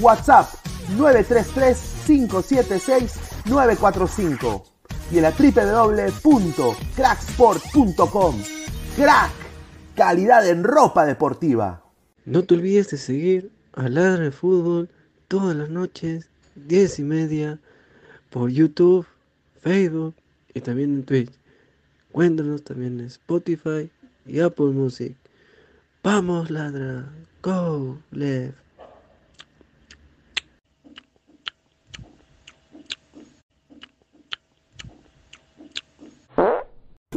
WhatsApp 933-576-945 y en la www.cracksport.com. Crack, calidad en ropa deportiva. No te olvides de seguir a Ladra de Fútbol todas las noches, 10 y media, por YouTube, Facebook y también en Twitch. Cuéntanos también en Spotify y Apple Music. Vamos, ladra. Go, left.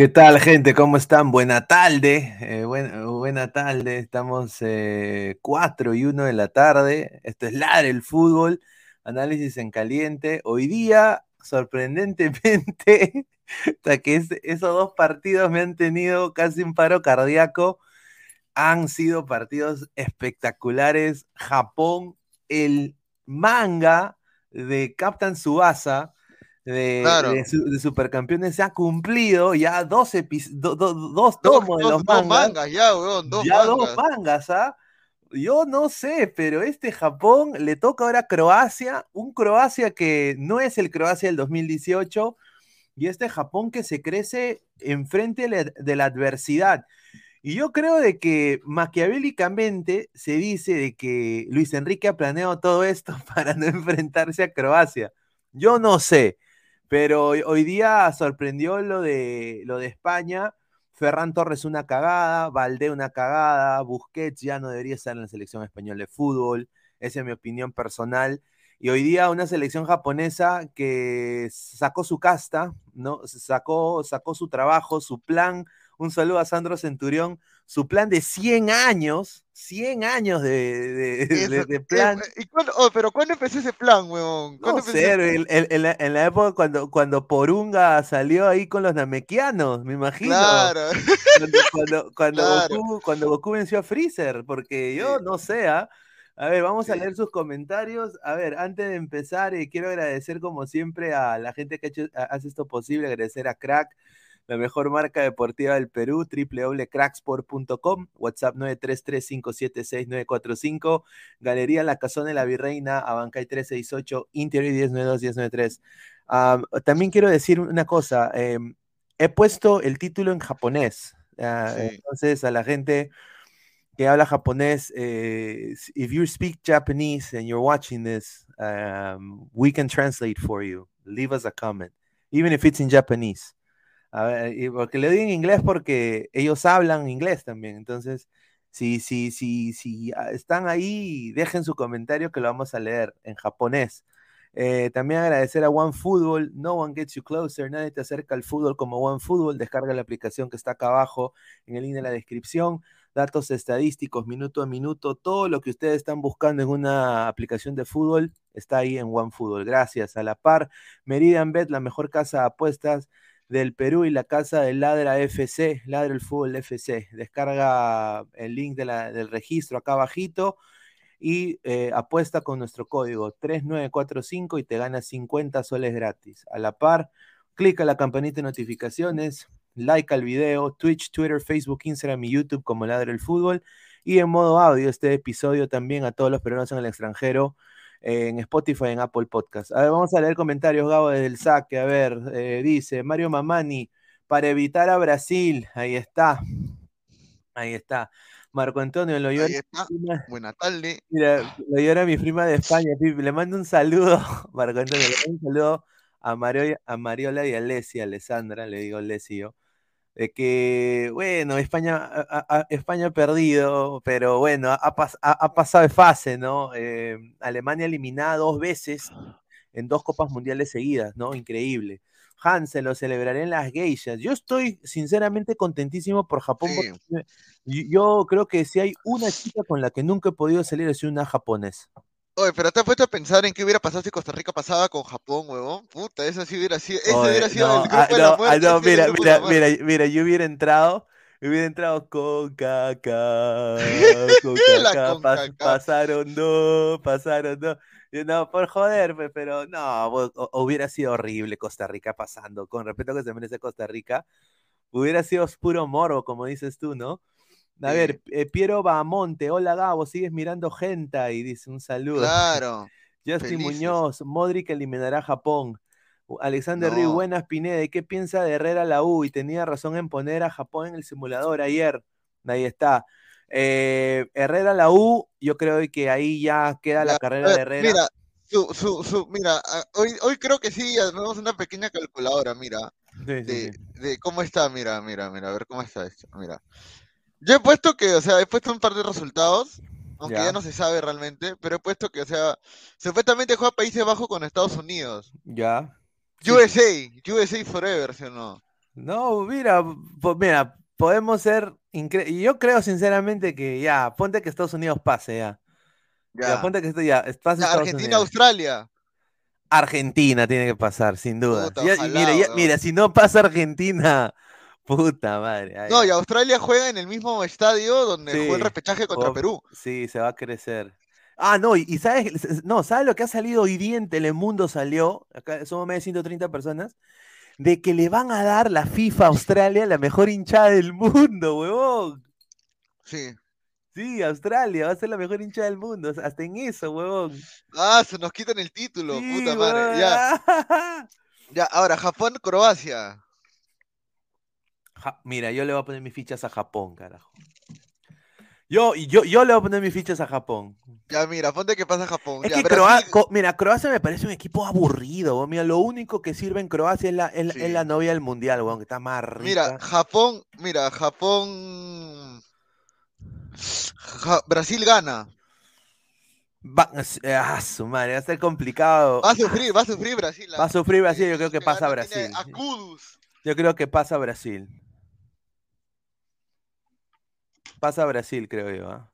¿Qué tal, gente? ¿Cómo están? Buena tarde. eh, buen- buena tarde. Estamos eh, 4 y 1 de la tarde. Esto es LAR, el fútbol. Análisis en caliente. Hoy día, sorprendentemente, hasta que es- esos dos partidos me han tenido casi un paro cardíaco. Han sido partidos espectaculares. Japón, el manga de Captain Subasa de, Claro. de de Supercampeones se ha cumplido ya dos, do- do- dos Dos, tomos de dos- los dos mangas. mangas, ya, weón, dos ya mangas. dos mangas, ¿ah? Yo no sé, pero este Japón le toca ahora a Croacia, un Croacia que no es el Croacia del 2018, y este Japón que se crece enfrente de la, de la adversidad. Y yo creo de que maquiavélicamente se dice de que Luis Enrique ha planeado todo esto para no enfrentarse a Croacia. Yo no sé, pero hoy, día sorprendió lo de, lo de España. Ferran Torres una cagada, Valdé una cagada, Busquets ya no debería estar en la selección española de fútbol. Esa es mi opinión personal. Y hoy día una selección japonesa que sacó su casta, ¿no? Sacó, sacó su trabajo, su plan. Un saludo a Sandro Centurión. Su plan de 100 años, 100 años de, de- de- Eso, de eh, plan. ¿y cuándo- oh, pero ¿cuándo empezó ese plan, weón? No ¿Cuándo empezó sé, ese- en, la, en la época cuando, cuando Porunga salió ahí con los namequianos, me imagino. Claro. Cuando, cuando, cuando Claro. Goku, cuando Goku venció a Freezer, porque yo Sí. no sé, ¿ah? A ver, vamos a leer sus comentarios. A ver, antes de empezar, eh, quiero agradecer como siempre a la gente que ha hecho- ha- hace esto posible, agradecer a Crack, la mejor marca deportiva del Perú, www.cracksport.com, WhatsApp 933-576-945, Galería La Casona de la Virreina, Abancay 368, Interior 1092-1093. Am, también quiero decir una cosa, em, he puesto el título en japonés, ah, Sí. entonces a la gente que habla japonés, eh, if you speak Japanese and you're watching this, um, we can translate for you. Leave us a comment, even if it's in Japanese. A ver, porque le digo en inglés porque ellos hablan inglés también. Entonces, si, si, si, si ah, están ahí, dejen su comentario que lo vamos a leer en japonés. Eh, también agradecer a OneFootball. No one gets you closer. Nadie te acerca al fútbol como OneFootball. Descarga la aplicación que está acá abajo en el link de la descripción. datos estadísticos minuto a minuto, todo lo que ustedes están buscando en una aplicación de fútbol está ahí en OneFootball. Gracias. A la par, Meridian Bet, la mejor casa de apuestas del Perú y la casa de Ladra FC, Ladra el Fútbol FC. Descarga el link de la- del registro acá abajito y eh, apuesta con nuestro código 3945 y te ganas 50 soles gratis. A la par, clica la campanita de notificaciones, like al video, Twitch, Twitter, Facebook, Instagram y YouTube como Ladra el Fútbol. Y en modo audio este episodio también a todos los peruanos en el extranjero en Spotify, en Apple Podcast. A ver, vamos a leer comentarios, Gabo, desde el saque. A ver, eh, dice Mario Mamani, para evitar a Brasil. Ahí está. Ahí está. Marco Antonio lo Ahí llora. está. Buena tarde. Mira, lo llora mi prima de España. Le mando un saludo, Marco Antonio, le mando un saludo a, Mario, a Mariola y a Leslie, a Alessandra, le digo Leslie yo, de que, bueno, España, ha perdido, pero bueno, ha, pas- ha- ha pasado de fase, ¿no? Eh, Alemania eliminada dos veces en dos Copas Mundiales seguidas, ¿no? Increíble. Hansen, lo celebraré en las geishas. Yo estoy sinceramente contentísimo por Japón. Sí. porque yo- yo creo que si hay una chica con la que nunca he podido salir es una japonesa. Oye, pero te has puesto a pensar en qué hubiera pasado si Costa Rica pasaba con Japón, huevón. Puta, eso sí hubiera sido. Ese Oye, hubiera sido no, el grupo ah, de la ah, no, mira, mira, mira, mira, yo hubiera entrado, hubiera entrado con caca, con caca, con pas- caca. pasaron dos, pasaron dos. Yo, no, por joderme, pero no, hubiera sido horrible Costa Rica pasando, con respeto que se merece Costa Rica, hubiera sido puro morbo, como dices tú, ¿no? A ver, eh, Piero Bamonte, hola Gabo, sigues mirando gente y dice un saludo. Claro. Justin Felices. Muñoz, Modric eliminará a Japón. Alexander No. buenas Pineda, ¿y qué piensa de Herrera la U? Y tenía razón en poner a Japón en el simulador ayer. Ahí está. Eh, Herrera la U, yo creo que ahí ya queda la carrera de Herrera. Mira, su, su, su, mira, hoy, hoy creo que sí, tenemos una pequeña calculadora, mira, Sí, sí, de, sí. de cómo está, mira, mira, mira, a ver cómo está esto, mira. Yo he puesto que, o sea, he puesto un par de resultados, aunque Ya. ya no se sabe realmente, pero he puesto que, o sea, supuestamente juega Países Bajos con Estados Unidos. Ya. Sí. USA, USA Forever, ¿sí o no? No, mira, po- mira, podemos ser y Yo creo sinceramente que ya, ponte que Estados Unidos pase ya. Ya, Ya. ponte que esto ya, pase Ya, Argentina, Unidos. Australia. Argentina tiene que pasar, sin duda. Puta, Ya- ojalá, mira, mira, si no pasa Argentina, puta madre. ay, No, y Australia juega en el mismo estadio donde jugó el Sí, repechaje contra Perú. Sí, se va a crecer. Ah, no, y, y sabes, no, ¿sabes lo que ha salido hoy día en Telemundo? Salió, acá somos más de 130 personas, de que le van a dar la FIFA a Australia la mejor hinchada del mundo, huevón. Sí. Sí, Australia va a ser la mejor hinchada del mundo, hasta en eso, huevón. Ah, se nos quitan el título, Sí, puta madre. huevón. Ya, ya, ahora Japón, Croacia. Ja- Mira, yo le voy a poner mis fichas a Japón, carajo. Yo, yo, yo le voy a poner mis fichas a Japón. Ya, mira, ponte que pasa Japón. Es Ya, que Croa- Brasil, Co- mira, Croacia me parece un equipo aburrido, weón. Mira, lo único que sirve en Croacia es la, es la- es Sí. la novia del mundial, weón, que está más rica. mira, Japón, mira, Japón. Ja- Brasil gana. Va, ah, su madre, va a ser complicado. Va a sufrir, va a sufrir Brasil. Va a sufrir Brasil, yo creo que pasa Brasil. a Kudus. Yo creo que pasa Brasil. Pasa Brasil, creo yo. ¿ah?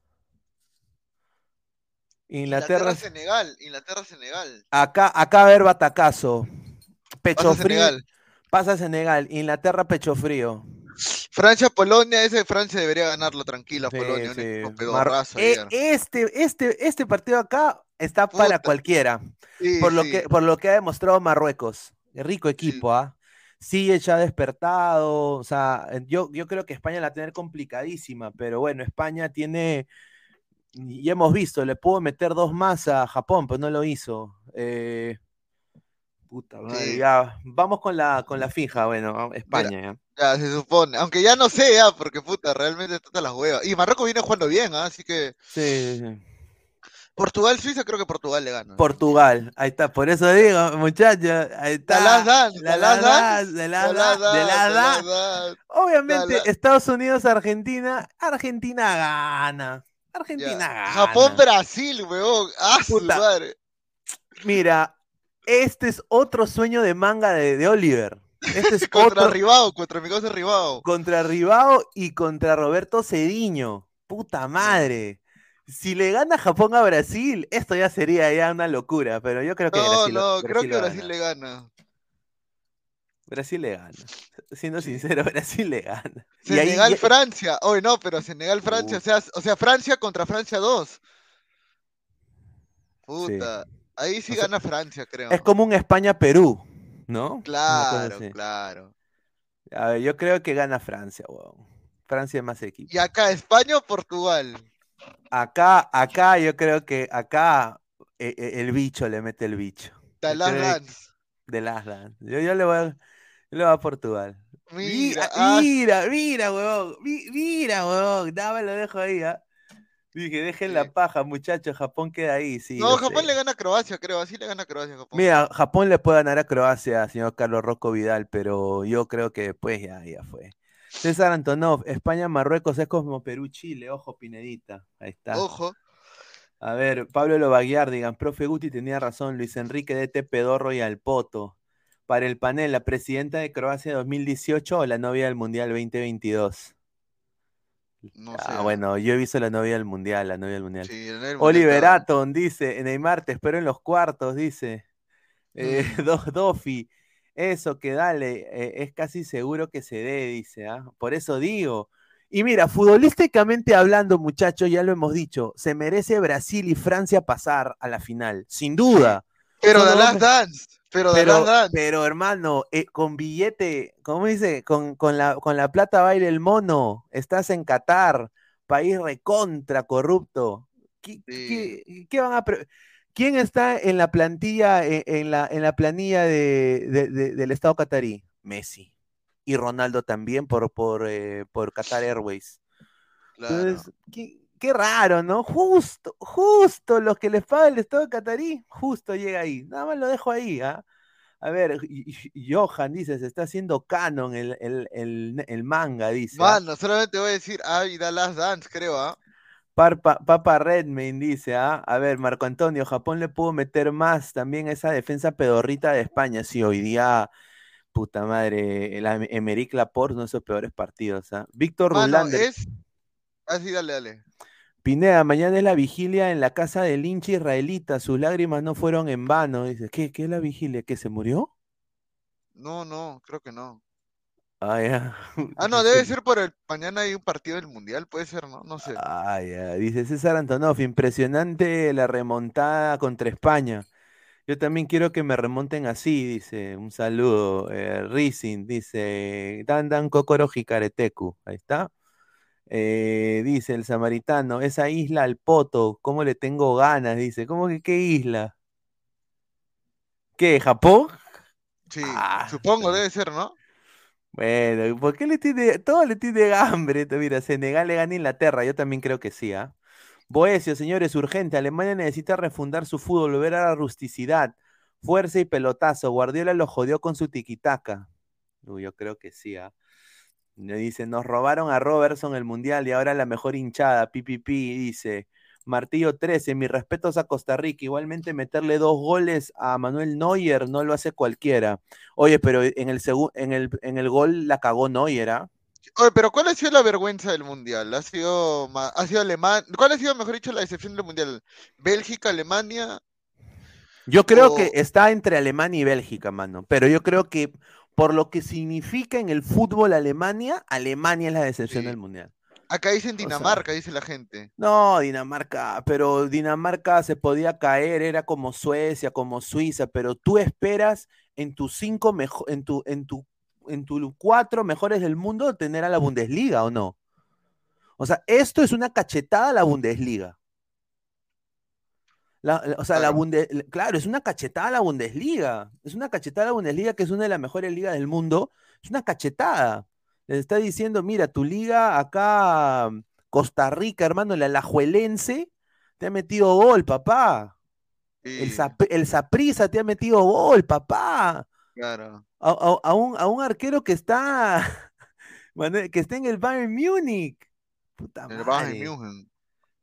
Inglaterra. Inglaterra, Senegal. Inglaterra, Senegal. Acá, acá a ver batacazo. Pecho Pasa frío. Senegal. Pasa Senegal. Inglaterra, pecho frío. Francia, Polonia, ese Francia debería ganarlo tranquila, Sí, Polonia, sí. Mar- Eh, este, este, este partido acá está para cualquiera. Sí, por, lo que, por lo que ha demostrado Marruecos. Rico equipo, ¿ah? Sí, ya ha despertado. O sea, yo, yo creo que España la va a tener complicadísima, pero bueno, España tiene. Ya hemos visto, le pudo meter dos más a Japón, pero no lo hizo. Eh, puta madre, Sí. ya. Vamos con la, con la fija, bueno, España. ya. Ya, se supone. Aunque ya no sé, ya, porque puta, realmente está las huevas. Y Marruecos viene jugando bien, ¿ah? así que. Sí, sí, sí. Portugal, Suiza, creo que Portugal le gana. Portugal, ahí está, por eso digo, muchachos, ahí está. La ¿Te las dan? la dan, la. Obviamente, La- la- Estados Unidos, Argentina, Argentina gana. Argentina gana. Japón, Brasil, weón. ¡Ah, su Puta. madre! Mira, este es otro sueño de manga de, de Oliver. Este es Contra otro Ribao, contra mi cosa Ribao. contra Ribao y contra Roberto Cediño. Puta madre. Si le gana Japón a Brasil, esto ya sería ya una locura, pero yo creo que No, Brasil, no, creo que Brasil gana. le gana. Brasil le gana. Siendo sincero, Brasil le gana. Y ahí Senegal, ya- Francia. Hoy no, pero Senegal, Francia. Uh. O sea, o sea, Francia contra Francia 2. Puta. Ahí sí O sea, gana Francia, creo. es como un España-Perú, ¿no? Claro, claro. A ver, yo creo que gana Francia, weón. Francia es más equipo. Y acá, España o Portugal. Acá, acá yo creo que acá eh, eh, el bicho le mete el bicho. Creo que- Dance. De Dance. Yo, yo le voy a, yo le voy a Portugal. Mira, Mira, ah, mira, huevón. mi- Mira, huevón. Dame, lo dejo ahí, ¿ah? Dije, dejen la paja, muchachos. Japón queda ahí, sí. no, Japón sé. le gana a Croacia, creo. Así le gana a Croacia, Japón. Mira, Japón le puede ganar a Croacia, señor Carlos Rocco Vidal, pero yo creo que después ya, ya fue. César Antonov, España, Marruecos es como Perú, Chile, ojo, Pinedita. Ahí está. Ojo. A ver, Pablo Lobaguiar, digan, profe Guti tenía razón, Luis Enrique DT Pedorro y Alpoto. Para el panel, ¿la presidenta de Croacia 2018 o la novia del Mundial 2022? No ah, sé. bueno, yo he visto la novia del Mundial, la novia del Mundial. Sí, Mundial Oliver Aton dice, Neymar, te espero en los cuartos, dice. Eh, Mm. Do- Dofi, eso que dale, eh, es casi seguro que se dé, dice, ¿ah? Por eso digo. Y mira, futbolísticamente hablando, muchachos, ya lo hemos dicho, se merece Brasil y Francia pasar a la final, sin duda. Pero Last dos- Dance. Pero Pero, Last Dance. pero hermano, eh, con billete, ¿cómo dice? Con, con la, con la plata baila el mono. Estás en Qatar, país recontra corrupto. ¿Qué, Sí. qué- qué van a ¿Quién está en la plantilla, en, en la, en la planilla de, de- de- del Estado catarí? Messi. Y Ronaldo también por, por, eh, por Qatar Airways. Claro. Entonces, qué, qué raro, ¿no? Justo, justo los que les paga el Estado catarí, justo llega ahí. Nada más lo dejo ahí, ¿ah? A ver, Johan dice, se está haciendo canon el, el- el- el manga, dice. ¿ah? Mano, solamente voy a decir, ay, The Last Dance, creo, ¿ah? Parpa- Papa Redmayne dice, ¿ah? A ver, Marco Antonio, Japón le pudo meter más también esa defensa pedorrita de España. Sí, hoy día, puta madre, la Emerick Laporte, uno de esos peores partidos, ¿ah? Víctor Rulander. es. Así, dale, dale. Pineda, mañana es la vigilia en la casa del hincha israelita. Sus lágrimas no fueron en vano. Dice, ¿qué, qué es la vigilia? ¿Que se murió? No, no, creo que no. Ah, ya. Ah, no, debe ser por el. Mañana hay un partido del mundial, puede ser, ¿no? No sé. Ah, ya. Dice César Antonov, impresionante la remontada contra España. Yo también quiero que me remonten así, dice. Un saludo. Eh, Rising, dice. Dan Dan Kokoro Hikareteku. Ahí está. Eh, dice el samaritano, esa isla al poto, ¿cómo le tengo ganas? Dice, ¿cómo que qué isla? ¿Qué? ¿Japón? Sí, Ah, supongo, debe ser, ¿no? Bueno, ¿por qué le tiene, todo le tiene hambre? Mira, Senegal le gana Inglaterra, yo también creo que sí, ¿ah? Boesio, señores, urgente, Alemania necesita refundar su fútbol, volver a la rusticidad, fuerza y pelotazo, Guardiola lo jodió con su tiquitaca. Uy, yo creo que sí, ¿ah? Le dice, nos robaron a Robertson el mundial y ahora la mejor hinchada, pipipi, dice. Martillo 13, mis respetos a Costa Rica. Igualmente meterle dos goles a Manuel Neuer no lo hace cualquiera. Oye, pero en el, en el, en el gol la cagó Neuer, ¿ah? Oye, pero ¿cuál ha sido la vergüenza del mundial? ¿Ha sido, ha sido Alemania? ¿Cuál ha sido, mejor dicho, la decepción del mundial? ¿Bélgica, Alemania? Yo creo O- que está entre Alemania y Bélgica, mano. Pero yo creo que por lo que significa en el fútbol Alemania, Alemania es la decepción Sí. del mundial. Acá dicen sea- Dinamarca, dice la gente. No, Dinamarca, pero Dinamarca se podía caer, era como Suecia, como Suiza, pero tú esperas en tus cinco mejor, en tu, en tu, en tus cuatro mejores del mundo tener a la Bundesliga, ¿o no? O sea, esto es una cachetada a la Bundesliga. La- la- o sea, la Claro. Bunde- la- claro, es una cachetada a la Bundesliga. Es una cachetada a la Bundesliga, que es una de las mejores ligas del mundo. Es una cachetada. Les está diciendo, mira, tu liga acá, Costa Rica, hermano, la Alajuelense, te ha metido gol, papá. El, Zap- el Saprissa te ha metido gol, papá. claro. A, a- a un, a un arquero que está, que está en el Bayern Múnich. Puta El Bayern. München.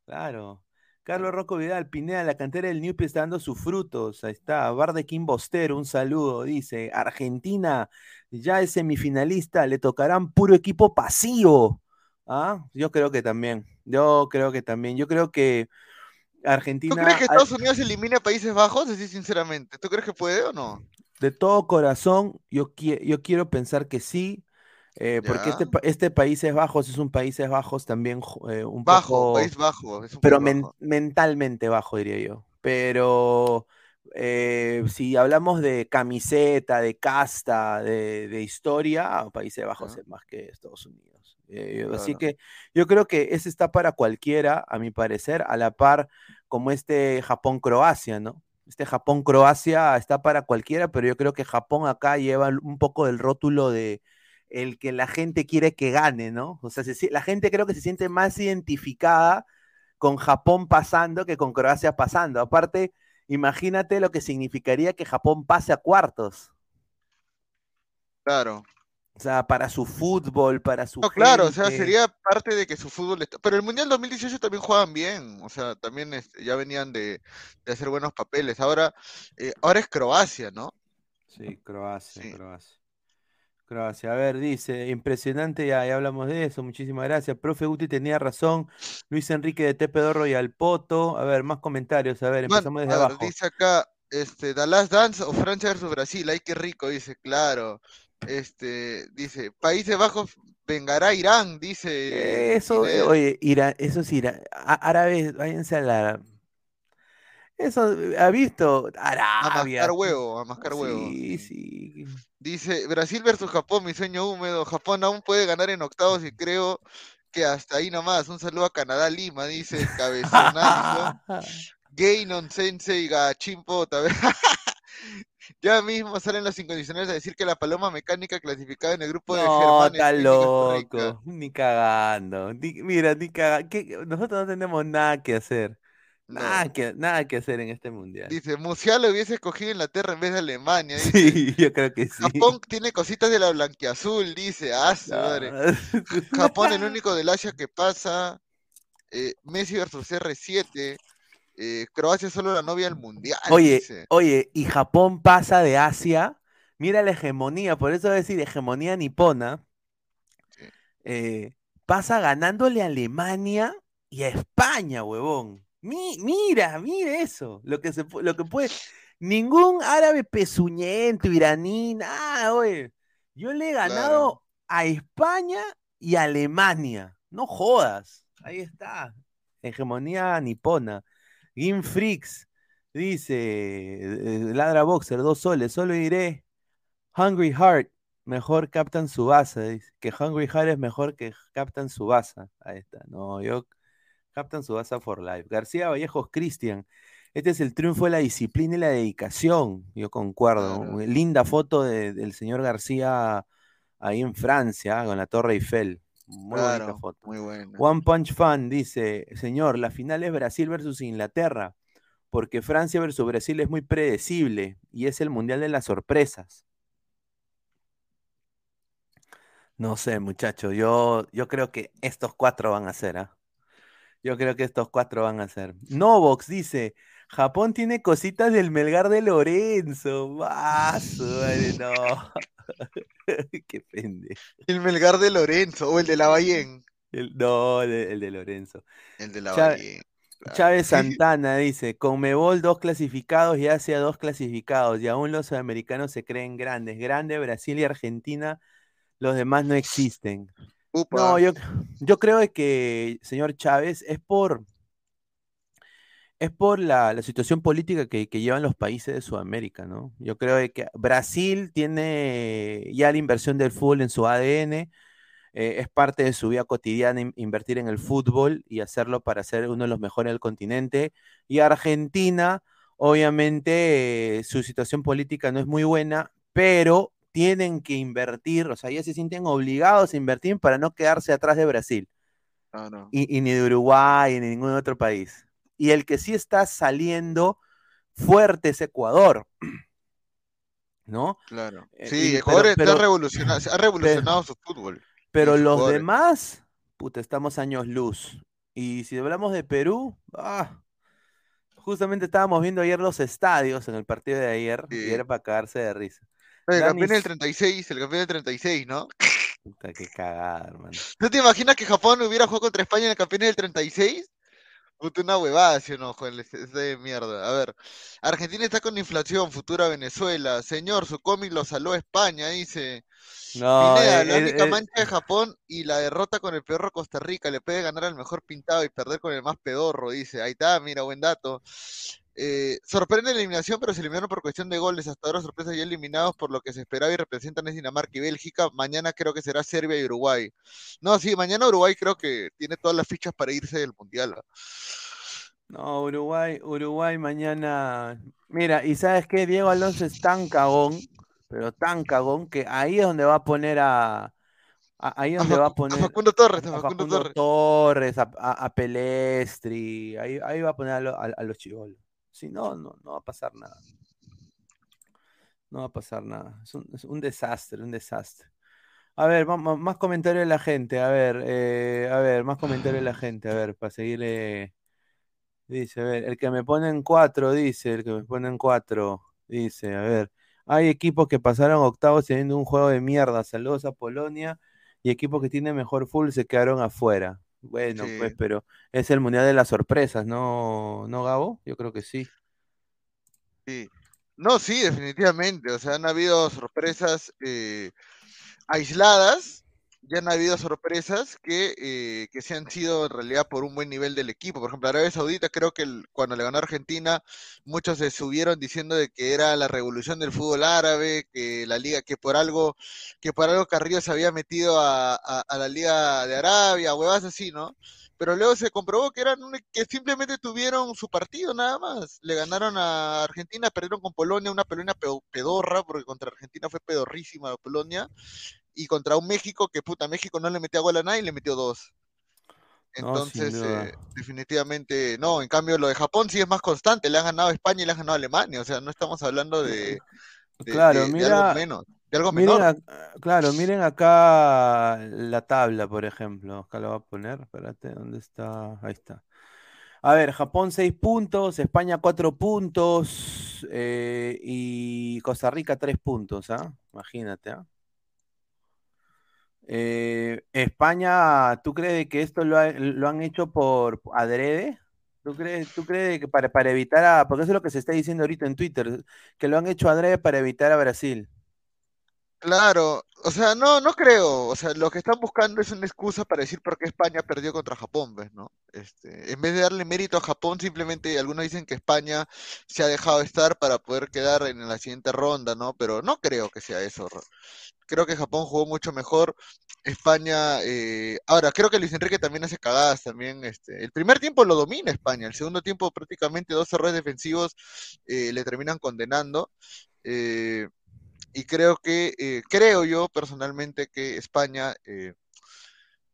Claro. Carlos Rocco Vidal, Pineda, la cantera del Newpi está dando sus frutos. Ahí está. Bardequín Bostero, un saludo. Dice, Argentina ya es semifinalista, le tocarán puro equipo pasivo. ¿Ah? Yo creo que también. Yo creo que también. Yo creo que Argentina. ¿Tú crees que Estados Unidos elimine a Países Bajos? Así sinceramente. ¿Tú crees que puede o no? de todo corazón, yo, qui- yo quiero pensar que sí, eh, porque este, este Países Bajos es un Países Bajos también eh, un Bajo, poco, país bajo. Es un pero men- bajo. mentalmente bajo, diría yo. Pero eh, si hablamos de camiseta, de casta, de, de historia, Países Bajos es más que Estados Unidos. Eh, Así Claro. que yo creo que ese está para cualquiera, a mi parecer, a la par como este Japón-Croacia, ¿no? Este Japón-Croacia está para cualquiera, pero yo creo que Japón acá lleva un poco del rótulo de el que la gente quiere que gane, ¿no? O sea, se la gente creo que se siente más identificada con Japón pasando que con Croacia pasando. Aparte, imagínate lo que significaría que Japón pase a cuartos. Claro. O sea, para su fútbol, para su No, claro, o sea, sería parte de que su fútbol está... Pero el Mundial 2018 también juegan bien, o sea, también este, ya venían de, de hacer buenos papeles. Ahora, eh, ahora es Croacia, ¿no? Sí, Croacia, Sí. Croacia. Croacia, a ver, dice, impresionante, ya, ya hablamos de eso, muchísimas gracias. Profe Guti tenía razón, Luis Enrique de Tepedorro y al Poto. A ver, más comentarios, a ver, Man, empezamos desde a ver, abajo. dice acá, este, Last Dance o Francia versus Brasil, ay, qué rico, dice, claro. Este, dice, Países Bajos vengará Irán, dice. Eso, oye, Irán, eso es Irán. Árabes, váyanse a la. Eso, ¿ha visto? A Arabia. mascar huevo, a mascar huevo. Sí, sí. Dice, Brasil versus Japón, mi sueño húmedo. Japón aún puede ganar en octavos y creo que hasta ahí nomás. Un saludo a Canadá, Lima, dice Cabezonazo. Gay nonsense y gachimpo. Ya mismo salen los incondicionales a decir que la paloma mecánica clasificada en el grupo de No, Germán está loco. Ni cagando. Ni- mira, ni cagando. Nosotros no tenemos nada que hacer. No. Nada que, nada que hacer en este mundial. Dice, Musiala hubiese escogido Inglaterra en vez de Alemania. Dice, Sí, yo creo que sí. Japón tiene cositas de la blanquiazul, dice. Ah, madre. Japón, el único del Asia que pasa. eh, Messi versus R7. eh, Croacia solo la novia del mundial. Oye, dice. oye, y Japón pasa de Asia. Mira la hegemonía, por eso voy a decir hegemonía nipona. Sí. eh, pasa ganándole a Alemania y a España, huevón. Mi- mira, mira eso. Lo que, se, lo que puede. Ningún árabe pezuñento, iraní, nada, oye. Yo le he ganado a España y a Alemania. No jodas. Ahí está. Hegemonía nipona. Game Freaks dice: eh, Ladra Boxer, dos soles. Solo diré: Hungry Heart, mejor Captain Subasa. Dice que Hungry Heart es mejor que Captain Subasa. Ahí está. No, yo. Captain Subasa for Life. García Vallejos Cristian. Este es el triunfo de la disciplina y la dedicación. Yo concuerdo. Claro. Linda foto de- del señor García ahí en Francia, con la Torre Eiffel. Muy bonita Claro, foto. muy bueno. One Punch Fan dice, señor, la final es Brasil versus Inglaterra, porque Francia versus Brasil es muy predecible y es el mundial de las sorpresas. No sé, muchachos, yo, yo creo que estos cuatro van a ser, ¿ah? Yo creo que estos cuatro van a ser. Novox dice, Japón tiene cositas del Melgar de Lorenzo. Ah, su madre, no. Qué pendejo. El Melgar de Lorenzo o el de la Bayén. El- no, el de- el de Lorenzo. El de la Chávez- Santana dice, Conmebol dos clasificados y Asia dos clasificados y aún los sudamericanos se creen grandes. Grande Brasil y Argentina, los demás no existen. No, yo, yo creo que, señor Chávez, es por, es por la, situación política que, llevan los países de Sudamérica, ¿no? Yo creo que Brasil tiene ya la inversión del fútbol en su ADN, eh, es parte de su vida cotidiana in- invertir en el fútbol y hacerlo para ser uno de los mejores del continente. Y Argentina, obviamente, eh, su situación política no es muy buena, pero tienen que invertir, o sea, ya se sienten obligados a invertir para no quedarse atrás de Brasil Claro. y, y ni de Uruguay ni de ningún otro país. Y el que sí está saliendo fuerte es Ecuador, ¿no? Claro. Eh, Sí, Ecuador pero- está pero- revoluciona- ha revolucionado su fútbol. Pero los demás, puta, estamos años luz. Y si hablamos de Perú, ah, justamente estábamos viendo ayer los estadios en el partido de ayer y era para cagarse de risa. El Dani campeón del S- 36, el campeón del 36, ¿no? Puta, qué cagada, hermano. ¿No te imaginas que Japón hubiera jugado contra España en el campeonato del 36? Puta, una huevada, ¿sí o no, Joel? Es de mierda. A ver, Argentina está con inflación, futura Venezuela. Señor, su cómic lo saló a España, dice. No, Pineda, eh, la eh, única eh, mancha de Japón y la derrota con el perro Costa Rica. Le puede ganar al mejor pintado y perder con el más pedorro, dice. Ahí está, mira, buen dato. Eh, sorprende la eliminación, pero se eliminaron por cuestión de goles. Hasta ahora sorpresas ya eliminados por lo que se esperaba y representan es Dinamarca y Bélgica. Mañana creo que será Serbia y Uruguay. No, sí, mañana Uruguy creo que tiene todas las fichas para irse del Mundial. No, Uruguay, Uruguay mañana. Mira, y sabes qué, Diego Alonso es tan cagón, pero tan cagón, que ahí es donde va a poner a. ahí A donde va a Facu- a poner Facundo Torres, a a Facundo Facundo Torres. Torres, a, Pelestri, ahí, ahí va a poner a, lo- a- a los chivolos. Si no, no, no va a pasar nada. No va a pasar nada. Es un, es un desastre, un desastre. A ver, ma- más comentarios de la gente. A ver, eh, a ver, más comentarios de la gente. A ver, para seguir. eh, dice, a ver, el que me pone en cuatro, dice, el que me pone en cuatro, dice, a ver. Hay equipos que pasaron octavos teniendo un juego de mierda. Saludos a Polonia. Y equipos que tienen mejor full se quedaron afuera. Bueno, Sí. pues, pero es el mundial de las sorpresas, ¿no, ¿no, Gabo? Yo creo que sí. Sí. No, sí, definitivamente. O sea, han habido sorpresas eh, aisladas, ya han habido sorpresas que, eh, que se han sido en realidad por un buen nivel del equipo. Por ejemplo, Arabia Saudita, creo que cuando le ganó a Argentina, muchos se subieron diciendo de que era la revolución del fútbol árabe, que la liga, que por algo, que por algo Carrillo se había metido a, a- la liga de Arabia, huevas así, ¿no? Pero luego se comprobó que eran un- que simplemente tuvieron su partido nada más. Le ganaron a Argentina, perdieron con Polonia, una Polonia pe- pedorra, porque contra Argentina fue pedorrísima Polonia, y contra un México que puta, México no le metía gol a nadie y le metió dos. Entonces, eh, definitivamente no. En cambio, lo de Japón sí es más constante. Le han ganado a España y le han ganado a Alemania. O sea, no estamos hablando de, de- Claro, de- de algo menos, de algo Miren, menor. ac- claro, miren acá la tabla, por ejemplo. Acá la voy a poner. Espérate, ¿dónde está? Ahí está. A ver, Japón 6 puntos, España 4 puntos eh, y Costa Rica 3 puntos, ¿ah? Imagínate, ¿ah? Eh, España, ¿tú crees que esto lo, ha- han hecho por adrede? ¿Tú crees, tú crees que para, para evitar a, porque eso es lo que se está diciendo ahorita en Twitter, que lo han hecho adrede para evitar a Brasil? Claro, o sea, no, no creo. O sea, lo que están buscando es una excusa para decir por qué España perdió contra Japón, ¿ves, no? Este, en vez de darle mérito a Japón, simplemente algunos dicen que España se ha dejado estar para poder quedar en la siguiente ronda, ¿no? Pero no creo que sea eso. Creo que Japón jugó mucho mejor. España, eh, ahora, creo que Luis Enrique también hace cagadas también. Este, el primer tiempo lo domina España, el segundo tiempo prácticamente dos errores defensivos eh, le terminan condenando. Eh, y creo que, eh, creo yo personalmente que España eh,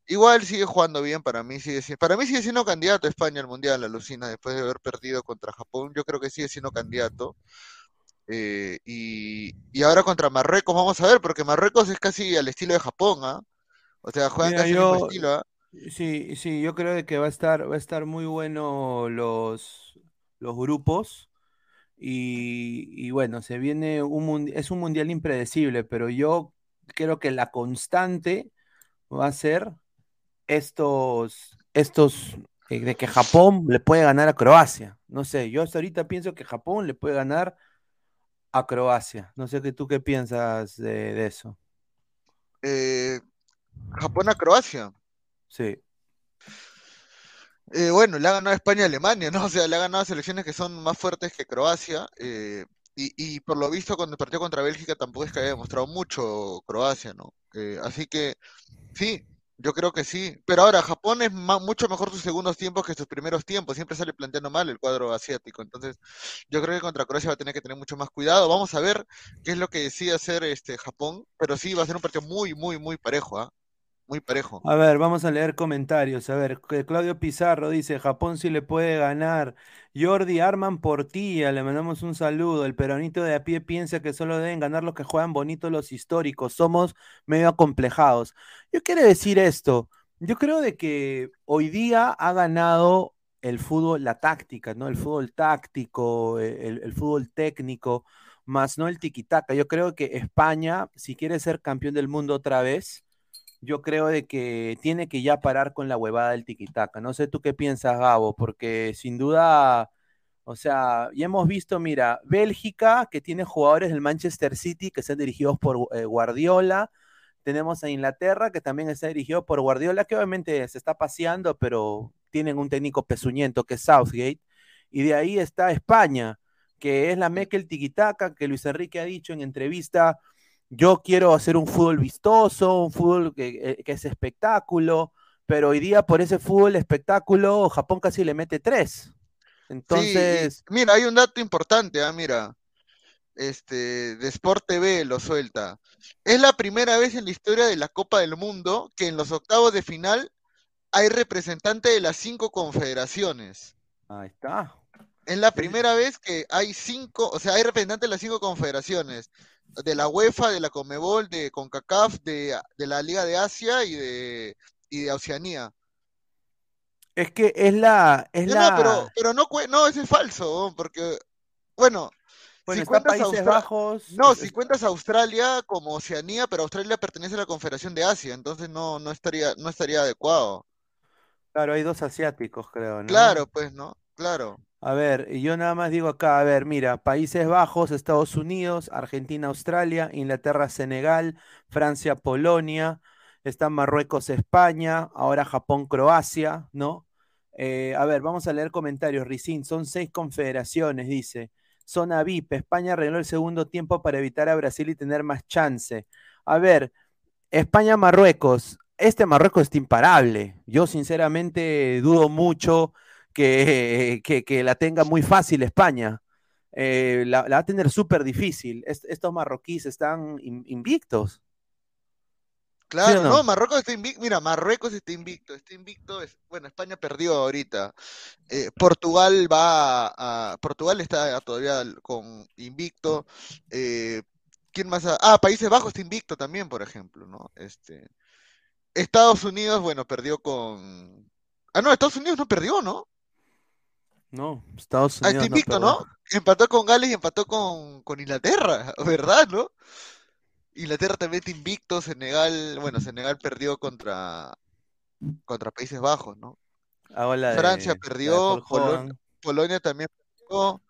igual sigue jugando bien, para mí sigue para mí sigue siendo candidato España al Mundial, alucina, después de haber perdido contra Japón, yo creo que sigue siendo candidato. Eh, y, y ahora contra Marruecos, vamos a ver, porque Marruecos es casi al estilo de Japón, ¿ah? O sea, juegan Mira, casi mismo yo, estilo, ¿ah? sí, sí, yo creo que va a estar, va a estar muy bueno los, los grupos. Y, y bueno, se viene un es un mundial impredecible, pero yo creo que la constante va a ser estos, estos, eh, de que Japón le puede ganar a Croacia. No sé, yo hasta ahorita pienso que Japón le puede ganar a Croacia. No sé qué tú qué piensas de, de eso. Eh, Japón a Croacia. Sí. Eh, bueno, le ha ganado España a Alemania, ¿no? O sea, le ha ganado selecciones que son más fuertes que Croacia. eh, y, y por lo visto, cuando partió contra Bélgica, tampoco es que haya demostrado mucho Croacia, ¿no? Eh, así que sí, yo creo que sí. Pero ahora, Japón es mucho mejor sus segundos tiempos que sus primeros tiempos. Siempre sale planteando mal el cuadro asiático. Entonces, yo creo que contra Croacia va a tener que tener mucho más cuidado. Vamos a ver qué es lo que decide hacer este Japón. Pero sí, va a ser un partido muy, muy, muy parejo, ¿ah? Muy parejo. A ver, vamos a leer comentarios. A ver, Claudio Pizarro dice, Japón sí le puede ganar. Jordi Arman Portilla, le mandamos un saludo. El peronito de a pie piensa que solo deben ganar los que juegan bonito los históricos. Somos medio acomplejados. Yo quiero decir esto. Yo creo de que hoy día ha ganado el fútbol, la táctica, ¿no? El fútbol táctico, eh, el, el fútbol técnico, más no el tiquitaca. Yo creo que España, si quiere ser campeón del mundo otra vez, yo creo de que tiene que ya parar con la huevada del tiquitaca. No sé tú qué piensas, Gabo, porque sin duda, o sea, ya hemos visto, mira, Bélgica, que tiene jugadores del Manchester City que están dirigidos por eh, Guardiola. Tenemos a Inglaterra, que también está dirigido por Guardiola, que obviamente se está paseando, pero tienen un técnico pezuñento que es Southgate. Y de ahí está España, que es la meca el tiquitaca, que Luis Enrique ha dicho en entrevista yo quiero hacer un fútbol vistoso, un fútbol que, eh, es espectáculo, pero hoy día por ese fútbol espectáculo Japón casi le mete tres. Entonces. mira, hay un dato importante, ah, mira. Este, de Sport TV lo suelta. Es la primera vez en la historia de la Copa del Mundo que en los octavos de final hay representante de las cinco confederaciones. Ahí está. Es la primera vez que hay cinco, o sea, hay representantes de las cinco confederaciones de la UEFA, de la Comebol, de CONCACAF, de, de la Liga de Asia y de, y de Oceanía. Es que es la. Es la... No, pero, pero no, no, eso es falso, porque, bueno, si cuentas Países Bajos. No, si cuentas Australia como Oceanía, pero Australia pertenece a la Confederación de Asia, entonces no, no, estaría, no estaría adecuado. Claro, hay dos asiáticos, creo, ¿no? Claro, pues, ¿no? Claro. A ver, yo nada más digo acá, a ver, mira, Países Bajos, Estados Unidos, Argentina, Australia, Inglaterra, Senegal, Francia, Polonia, están Marruecos, España, ahora Japón, Croacia, ¿no? Eh, a ver, vamos a leer comentarios. Ricín, son seis confederaciones, dice. Zona VIP, España arregló el segundo tiempo para evitar a Brasil y tener más chance. A ver, España-Marruecos. Este Marruecos está imparable. Yo sinceramente dudo mucho que, que, la tenga muy fácil España. Eh, la, va a tener súper difícil. estos marroquíes están invictos. Claro, no? Marruecos está invicto. Mira, Marruecos está invicto. Está invicto. Es, bueno, España perdió ahorita. Eh, Portugal va a, Portugal está todavía con invicto. Eh, ¿Quién más? ah, Países Bajos está invicto también, por ejemplo, ¿no? Este, Estados Unidos, bueno, perdió con. Ah, no, Estados Unidos no perdió, ¿no? No, Estados Unidos. Ah, invicto, no, Empató con Gales y empató con, Inglaterra, ¿verdad, no? Inglaterra también está invicto, Senegal, bueno, Senegal perdió contra, contra Países Bajos, ¿no? Ah, Francia perdió, Polonia también perdió.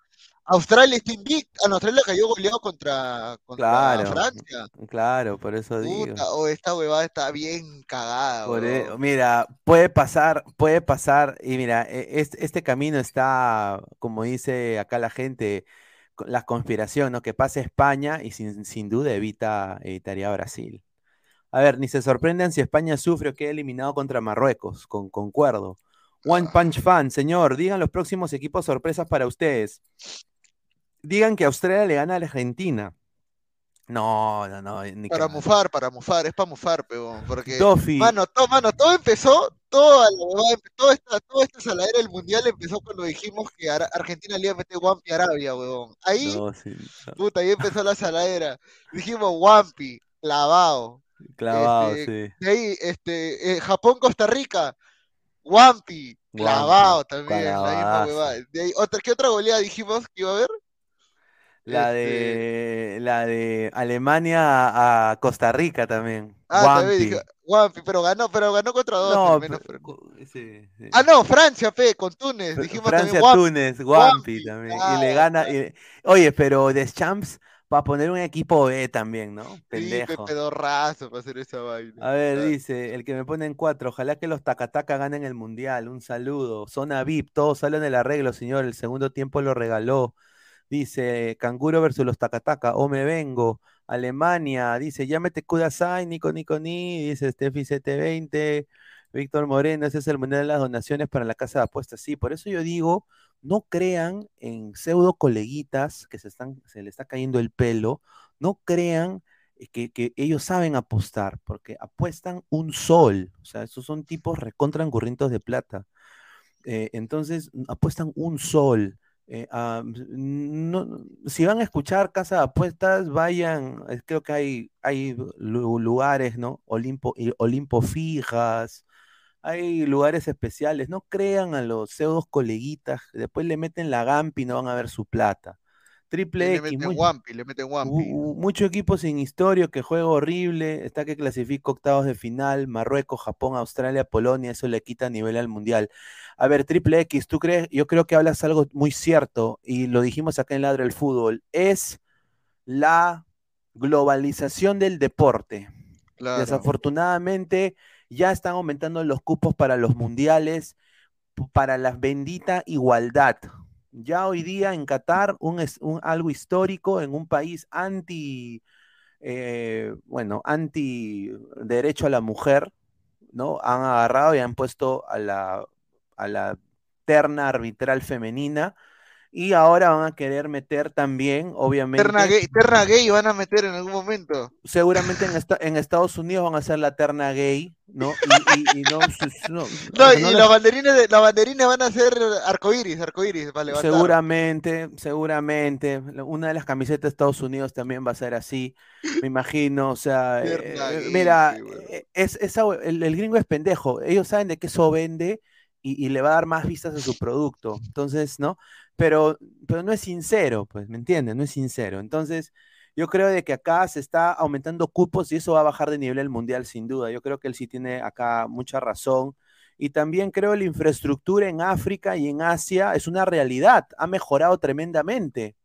Australia está invicta. Ah, Australia cayó goleado contra, Francia. Claro, por eso digo. O esta huevada está bien cagada. E, mira, puede pasar, puede pasar. Y mira, e, este, camino está, como dice acá la gente, la conspiración, ¿no? Que pase España y sin, sin duda evita, evitaría Brasil. A ver, ni se sorprendan si España sufre o queda eliminado contra Marruecos, con, concuerdo. One Punch Fan, señor, digan los próximos equipos sorpresas para ustedes digan que Australia le gana a la Argentina. No, no, no. para mufar, para mufar, es para mufar, peón. Porque, mano, todo, mano, todo empezó, todo, todo esta, toda esta saladera del mundial empezó cuando dijimos que Argentina le iba a meter Wampi a Arabia, weón. Ahí, puta, ahí empezó la saladera. Dijimos Wampi, clavado. Clavado, este, sí. De ahí, este, eh, Japón, Costa Rica, Wampi, clavado también. de ahí, otra, ¿Qué otra goleada dijimos que iba a haber? La de, este la de Alemania a Costa Rica también. Ah, Wampi. pero ganó, pero ganó contra dos. Ah, no, Francia, fe, con Túnez. Dijimos Francia, Túnez, Wampi, también. y le gana. oye, pero Deschamps va a poner un equipo B también, ¿no? Pendejo. Sí, pedorrazo para hacer esa vaina. A ver, dice, el que me pone en cuatro, ojalá que los Takataka ganen el Mundial. Un saludo. Zona VIP, todos salen del arreglo, señor. El segundo tiempo lo regaló. Dice Canguro versus los Takataka, o me vengo. Alemania, dice, llámete Kudasai, Nico Nico Ni, dice Steffi 720. Víctor Moreno, ese es el mundial de las donaciones para la casa de apuestas. Sí, por eso yo digo, no crean en pseudo coleguitas que se, están, se le está cayendo el pelo, no crean que, que, ellos saben apostar, porque apuestan un sol, o sea, esos son tipos recontra de plata. Eh, entonces, apuestan un sol. Eh, ah, no, si van a escuchar Casa de Apuestas, vayan, eh, creo que hay, hay lugares, ¿no? Olimpo, Olimpo Fijas, hay lugares especiales, no crean a los pseudos coleguitas, después le meten la Gampi y no van a ver su plata. Triple Le X, meten Wampi, le meten Wampi. u- u- mucho equipo sin historia que juega horrible, está que clasifica octavos de final, Marruecos, Japón, Australia, Polonia, eso le quita nivel al mundial. A ver, Triple X, tú crees, yo creo que hablas algo muy cierto y lo dijimos acá en Ladra el Fútbol, es la globalización del deporte. Claro. Desafortunadamente ya están aumentando los cupos para los mundiales, para la bendita igualdad. Ya hoy día en Qatar, un, un- algo histórico en un país anti, eh, bueno, anti derecho a la mujer, ¿no? Han agarrado y han puesto a la, a la terna arbitral femenina y ahora van a querer meter también, obviamente, Terna gay, terna gay van a meter en algún momento. seguramente en, esta- en Estados Unidos van a hacer la terna gay, ¿no? Y, y- y no, no, y no las les- banderines, de- las banderines van a ser arcoíris, arcoíris para levantar. seguramente, seguramente, una de las camisetas de Estados Unidos también va a ser así, me imagino, o sea, eh, eh, gay, mira, eh, es, hue- el, el gringo es pendejo, ellos saben de qué eso vende y, y le va a dar más vistas a su producto, entonces, ¿no? Pero, pero no es sincero, pues, ¿me entiendes? No es sincero, entonces... Yo creo de que acá se está aumentando cupos y eso va a bajar de nivel el mundial sin duda. Yo creo que él sí tiene acá mucha razón. Y también creo la infraestructura en África y en Asia es una realidad, ha mejorado tremendamente.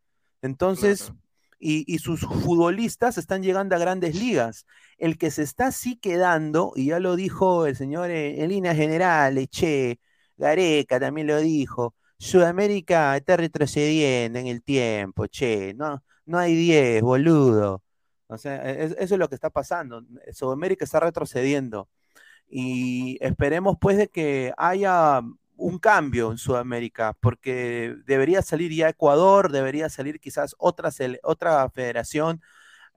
Entonces, Claro. y, y sus futbolistas están llegando a grandes ligas. El que se está así quedando, y ya lo dijo el señor eh, en línea general, Che, Gareca también lo dijo, Sudamérica está retrocediendo en el tiempo, che, no, no hay 10, boludo. O sea, es- eso es lo que está pasando. Sudamérica está retrocediendo. Y esperemos pues de que haya un cambio en Sudamérica, porque debería salir ya Ecuador, debería salir quizás otra, otra federación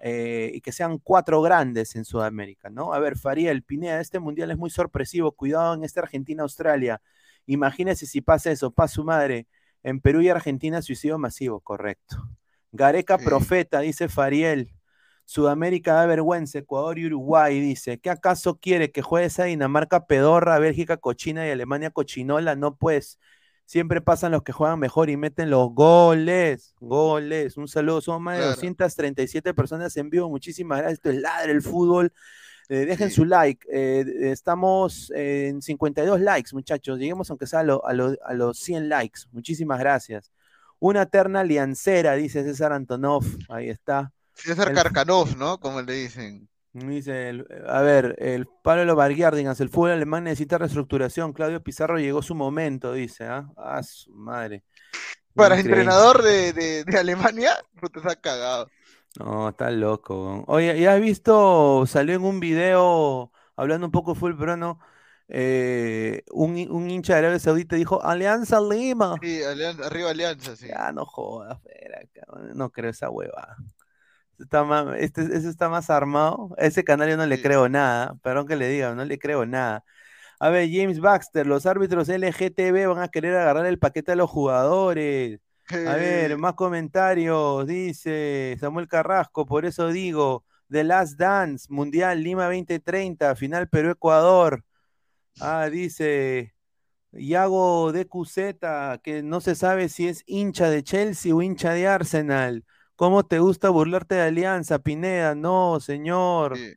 eh, y que sean cuatro grandes en Sudamérica, ¿no? A ver, Fariel, Pineda, este mundial es muy sorpresivo, cuidado en este Argentina-Australia. Imagínese si pasa eso, pasa su madre. En Perú y Argentina, suicidio masivo, correcto. Gareca Sí. profeta, dice Fariel. Sudamérica da vergüenza, Ecuador y Uruguay, dice. ¿Qué acaso quiere que juegue esa Dinamarca pedorra, Bélgica cochina y Alemania cochinola? No, pues. Siempre pasan los que juegan mejor y meten los goles. Goles. Un saludo. Somos más de Claro. 237 personas en vivo. Muchísimas gracias. Esto es Ladre el Fútbol. Eh, dejen Sí. su like. Eh, estamos en 52 likes, muchachos. Lleguemos aunque sea a, lo- a lo- a los 100 likes. Muchísimas gracias. Una terna aliancera, dice César Antonov. Ahí está. César El- Karkanov, ¿no? Como le dicen. Dice, el- a ver, el Pablo Barguiardigas, el fútbol alemán necesita reestructuración. Claudio Pizarro llegó su momento, dice, ¿ah? Ah, su madre. Para Increíble. entrenador de, de, de Alemania, puta, se ha cagado. No, está loco. Oye, ¿ya has visto? Salió en un video hablando un poco fútbol peruano. eh, un, un hincha de Arabia Saudita dijo Alianza Lima. Sí, Alianza- arriba Alianza, sí. Ya no jodas, espera, no creo esa hueva. Está más, este, ese está más armado. A ese canal yo no le Sí. creo nada. Perdón que le diga, no le creo nada. A ver, James Baxter, los árbitros LGTB van a querer agarrar el paquete a los jugadores. A ver, más comentarios, dice Samuel Carrasco, por eso digo, The Last Dance, Mundial Lima 2030, final Perú-Ecuador. Ah, dice Iago DQZ, que no se sabe si es hincha de Chelsea o hincha de Arsenal. ¿Cómo te gusta burlarte de Alianza, Pineda? No, señor. sí.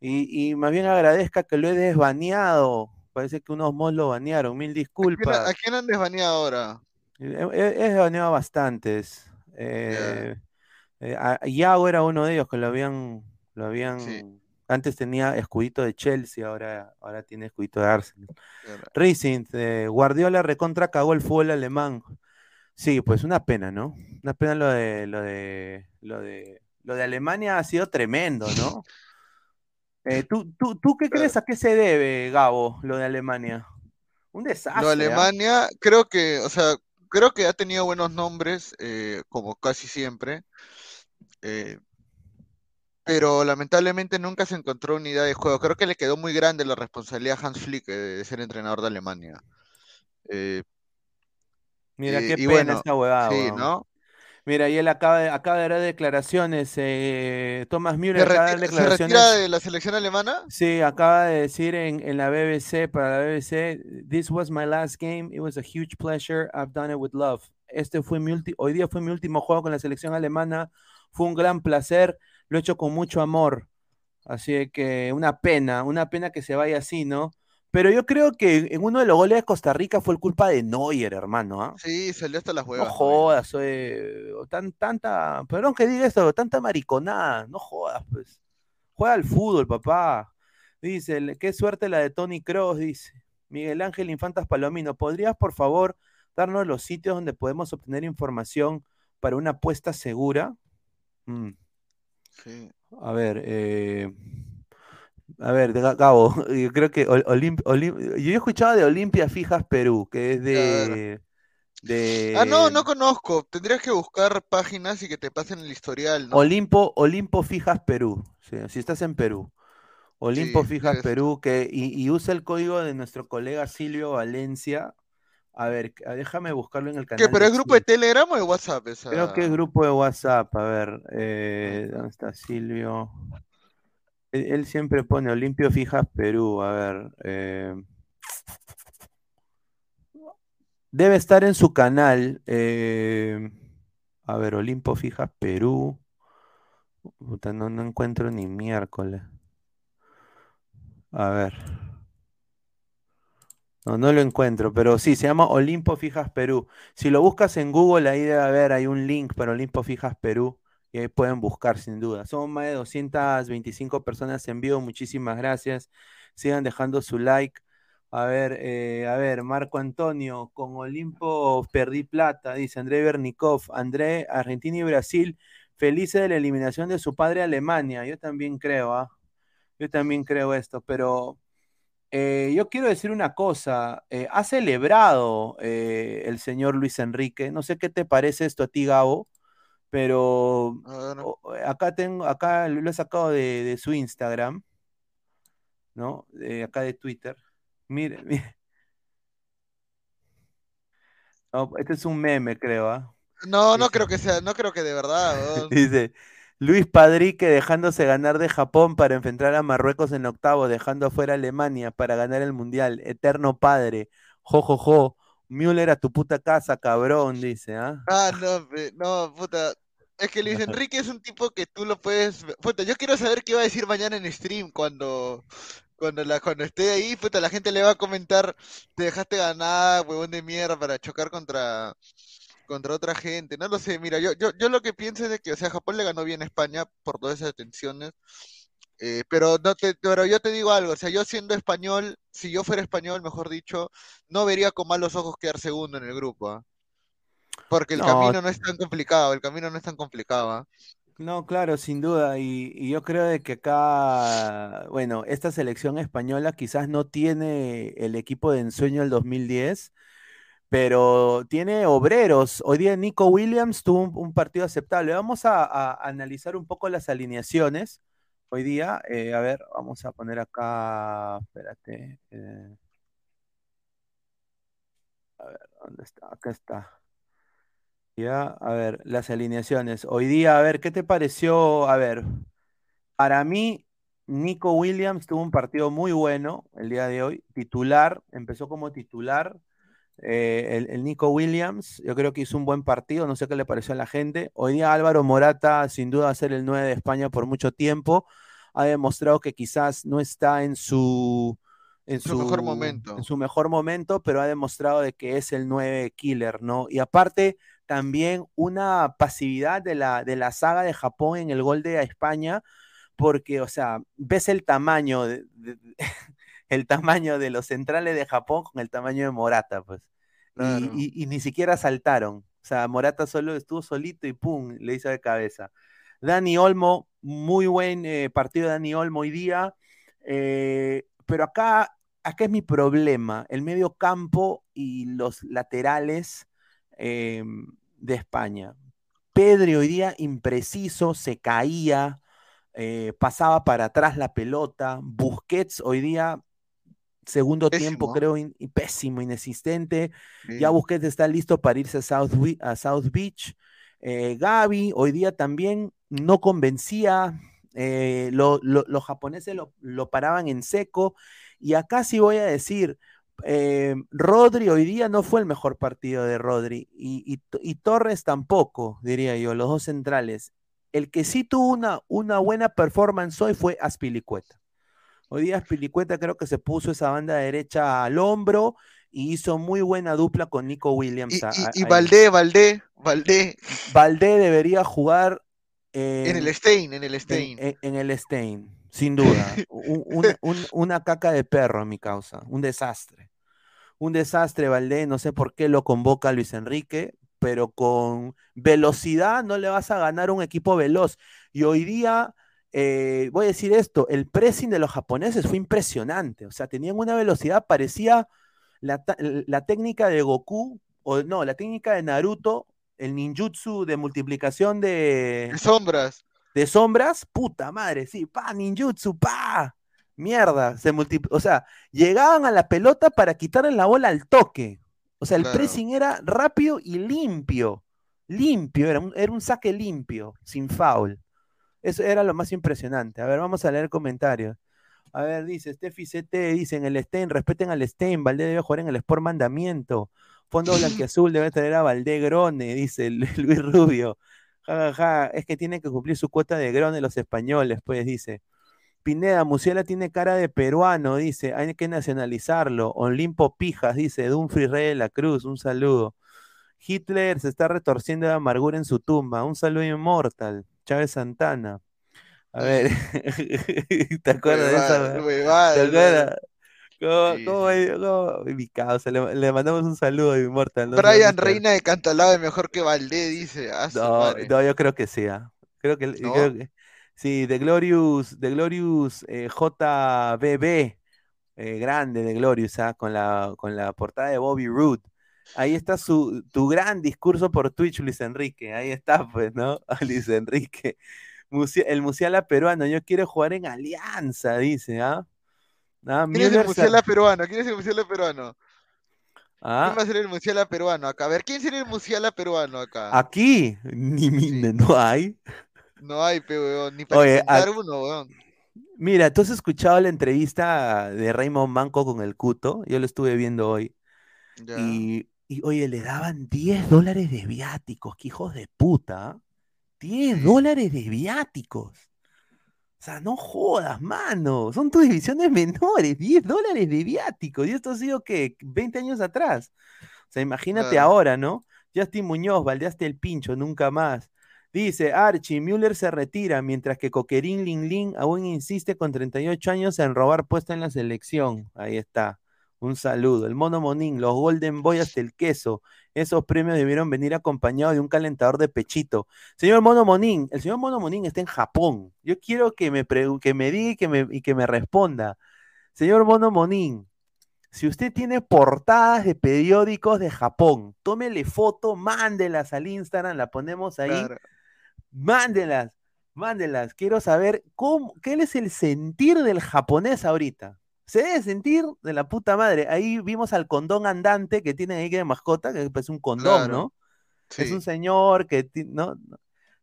Y, y más bien agradezca que lo he desbaneado. Parece que unos mods lo banearon, mil ¿A quién, disculpas. a quién han desbaneado ahora? He, he- he baneado bastantes. Eh, eh, Iago era uno de ellos que lo habían, lo habían, Sí. antes tenía escudito de Chelsea, ahora, ahora tiene escudito de Arsenal. Claro. Racing, eh, Guardiola recontra cagó el fútbol alemán. Sí, pues una pena, ¿no? Una pena lo de, lo de, lo de, lo de Alemania ha sido tremendo, ¿no? Eh, ¿tú, tú, ¿Tú qué crees a qué se debe, Gabo, lo de Alemania? Un desastre. Lo ¿ah? Alemania, creo que, o sea, creo que ha tenido buenos nombres, eh, como casi siempre, eh, pero lamentablemente nunca se encontró unidad de juego. Creo que le quedó muy grande la responsabilidad a Hans Flick eh, de ser entrenador de Alemania. Eh, Mira qué pena bueno, esta huevada, sí. ¿no? Mira, y él acaba de, acaba de dar declaraciones. eh, Thomas Müller ¿Se, acaba de dar ¿Se declaraciones. retira de la selección alemana? Sí, acaba de decir en, en la BBC, para la BBC, This was my last game. It was a huge pleasure. I've done it with love. Este fue mi ulti- hoy día fue mi último juego con la selección alemana. Fue un gran placer. Lo he hecho con mucho amor. Así que una pena, una pena que se vaya así, ¿no? Pero yo creo que en uno de los goles de Costa Rica fue el culpa de Neuer, hermano. ¿ah? Sí, salió hasta las No huevas. jodas, oye, tan, tanta, perdón que diga esto, tanta mariconada, no jodas, pues. Juega al fútbol, papá. Dice, "Le- qué suerte la de Tony Cross, dice. Miguel Ángel Infantas Palomino, ¿podrías, por favor, darnos los sitios donde podemos obtener información para una apuesta segura? Mm, Sí. a ver, eh, a ver, Gabo, yo creo que Ol- Olim- Olim- yo he escuchado de Olimpia Fijas Perú, que es de, de Ah, no, no conozco. Tendrías que buscar páginas y que te pasen el historial, ¿no? Olimpo, Olimpo Fijas Perú. sí, si estás en Perú. Olimpo Sí, Fijas. Perú, que, y, y usa el código de nuestro colega Silvio Valencia. A ver, déjame buscarlo en el canal. ¿Qué? ¿Pero de es grupo de. Telegram o de WhatsApp? Esa... Creo que es grupo de WhatsApp. A ver, eh, ¿dónde está Silvio? Él, él siempre pone Olimpio Fijas Perú. A ver. eh, debe estar en su canal. eh, a ver, Olimpo Fijas Perú. Puta, no, no encuentro ni miércoles. A ver. No, no lo encuentro, pero sí, se llama Olimpo Fijas Perú. Si lo buscas en Google, ahí debe haber, hay un link para Olimpo Fijas Perú y ahí pueden buscar sin duda. Somos más de 225 personas en vivo, muchísimas gracias. Sigan dejando su like. A ver, eh, a ver, Marco Antonio, con Olimpo perdí plata, dice André Bernikov. André, Argentina y Brasil, felices de la eliminación de su padre Alemania. Yo también creo, ¿ah? Yo también creo esto, pero eh, yo quiero decir una cosa. eh, ha celebrado el señor Luis Enrique. No sé qué te parece esto a ti, Gabo, pero acá tengo, acá lo he sacado de, de su Instagram, ¿no? De acá de Twitter. Mire, mire. No, este es un meme, creo, ¿ah? No, no Dice- creo que sea, no creo que de verdad. Dice, Luis Padrique dejándose ganar de Japón para enfrentar a Marruecos en octavo, dejando afuera a Alemania para ganar el Mundial. Eterno padre. Jo, jo, jo. Müller a tu puta casa, cabrón, dice, ¿ah? Ah, no, no, puta. Es que Luis Enrique es un tipo que tú lo puedes. Puta, yo quiero saber qué va a decir mañana en stream cuando, cuando, la, cuando esté ahí. Puta, la gente le va a comentar: Te dejaste ganar, huevón de mierda, para chocar contra, contra otra gente. No lo sé, mira, yo, yo, yo lo que pienso es de que, o sea, Japón le ganó bien a España por todas esas tensiones. eh, pero, no te, pero yo te digo algo, o sea, yo siendo español, si yo fuera español, mejor dicho, no vería con malos ojos quedar segundo en el grupo. ¿ah? Porque el No. camino no es tan complicado, el camino no es tan complicado. ¿ah? No, claro, sin duda. Y, y yo creo de que acá, bueno, esta selección española quizás no tiene el equipo de ensueño del 2010, pero tiene obreros. Hoy día Nico Williams tuvo un, un partido aceptable. Vamos a, a analizar un poco las alineaciones. Hoy día, eh, a ver, vamos a poner acá, espérate. eh, a ver, ¿dónde está? Acá está. Ya, a ver, las alineaciones. Hoy día, a ver, ¿qué te pareció? A ver, para mí, Nico Williams tuvo un partido muy bueno el día de hoy. Titular, empezó como titular. eh, el, el Nico Williams, yo creo que hizo un buen partido, no sé qué le pareció a la gente. Hoy día Álvaro Morata, sin duda, va a ser el 9 de España por mucho tiempo. Ha demostrado que quizás no está en su, en Su mejor momento. en su mejor momento, pero ha demostrado de que es el 9 killer, ¿no? Y aparte, también una pasividad de la, de la saga de Japón en el gol de España, porque, o sea, ves el tamaño, de, de- el tamaño de los centrales de Japón con el tamaño de Morata, pues. Y- Claro. Y, y ni siquiera saltaron. O sea, Morata solo estuvo solito y pum, le hizo de cabeza. Dani Olmo, muy buen eh, partido de Dani Olmo hoy día. eh, pero acá, acá es mi problema. El medio campo y los laterales eh, de España. Pedri hoy día impreciso, se caía, eh, pasaba para atrás la pelota. Busquets hoy día, segundo tiempo, creo, in- pésimo, inexistente. Sí. Ya Busquets está listo para irse a South, Wi- a South Beach. Eh, Gaby hoy día también no convencía, eh, lo- lo- los japoneses lo, lo paraban en seco. Y acá sí voy a decir, eh, Rodri hoy día no fue el mejor partido de Rodri y, y- y Torres tampoco, diría yo, los dos centrales. El que sí tuvo una, una buena performance hoy fue Aspilicueta. Hoy día Aspilicueta creo que se puso esa banda derecha al hombro y hizo muy buena dupla con Nico Williams. Y, a- y, y. Valdé, Valdé, Valdé, Valdé debería jugar eh, en el Stein, en el en, Stein. en- en el Stein, sin duda. Un- un- un- una caca de perro, mi causa. Un desastre. Un desastre, Valdé. No sé por qué lo convoca Luis Enrique, pero con velocidad no le vas a ganar un equipo veloz. Y hoy día, eh, voy a decir esto: el pressing de los japoneses fue impresionante. O sea, tenían una velocidad, parecía la, técnica de Goku, o no, la técnica de Naruto, el ninjutsu de multiplicación De sombras. De sombras, puta madre, sí, pa, ninjutsu, pa, mierda, se o sea, llegaban a la pelota para quitarle la bola al toque. O sea, el Claro. pressing era rápido y limpio, limpio, era un, era un saque limpio, sin foul. Eso era lo más impresionante. A ver, vamos a leer comentarios. A ver, dice Steffi CT, dice en el Stein, respeten al Stein, Valdé debe jugar en el Sport Mandamiento. Fondo blanquiazul debe traer a Valdé Grone, dice Lu- Luis Rubio. Ja, ja, ja, es que tienen que cumplir su cuota de Grone los españoles, pues dice. Pineda, Musiala tiene cara de peruano, dice, hay que nacionalizarlo. Olimpo Pijas, dice, Dumfries Rey de la Cruz, un saludo. Hitler se está retorciendo de amargura en su tumba, un saludo inmortal. Chávez Santana. A ver, ¿te acuerdas de esa? ¿Cómo, Sí, cómo- cómo- mi causa, le, le mandamos un saludo a Inmortal. no Brian. Reina de Cantalao es mejor que Valdé, dice. A su No, no, yo creo que sí. ah. Creo que, ¿No? creo que- sí, The Glorious, The Glorious eh, JBB, eh, grande de Glorious, ah, con la, con la portada de Bobby Roode. Ahí está su, tu gran discurso por Twitch, Luis Enrique. Ahí está, pues, ¿no? Luis Enrique. El Musiala peruano, yo quiero jugar en Alianza, dice, ¿ah? Ah, ¿Quién es el Musiala peruano? ¿Quién es el Musiala peruano? ah, ¿Quién va a ser el Musiala peruano acá? A ver, ¿quién sería el Musiala peruano acá? Aquí, ni, ni- no hay. No hay, pe, weón, ni para Oye, a- uno, weón. Mira, ¿tú has escuchado la entrevista de Raymond Manco con el Cuto? Yo lo estuve viendo hoy. Ya. Y, y, oye, le daban 10 dólares de viáticos, que hijos de puta. ¿ah? 10 Sí. dólares de viáticos. O sea, no jodas, mano. Son tus divisiones menores, 10 dólares de viáticos. Y esto ha sido, ¿qué? 20 años atrás. O sea, imagínate ahora, ¿no? Justin Muñoz, baldeaste el pincho, nunca más. Dice Archie, Müller se retira, mientras que Coquerín Lin Lin aún insiste con 38 años en robar puesto en la selección. Ahí está. Un saludo. El Mono Monín, los Golden Boy hasta el queso. Esos premios debieron venir acompañados de un calentador de pechito. Señor Mono Monín, el señor Mono Monín está en Japón. Yo quiero que me, que me diga y que me, y que me responda. Señor Mono Monín, si usted tiene portadas de periódicos de Japón, tómele foto, mándelas al Instagram, la ponemos ahí. Claro. Mándelas, mándelas. Quiero saber cómo, qué es el sentir del japonés ahorita. Se debe sentir de la puta madre. Ahí vimos al condón andante que tienen ahí que de mascota, que es un condón, Claro. ¿no? Es un señor que no,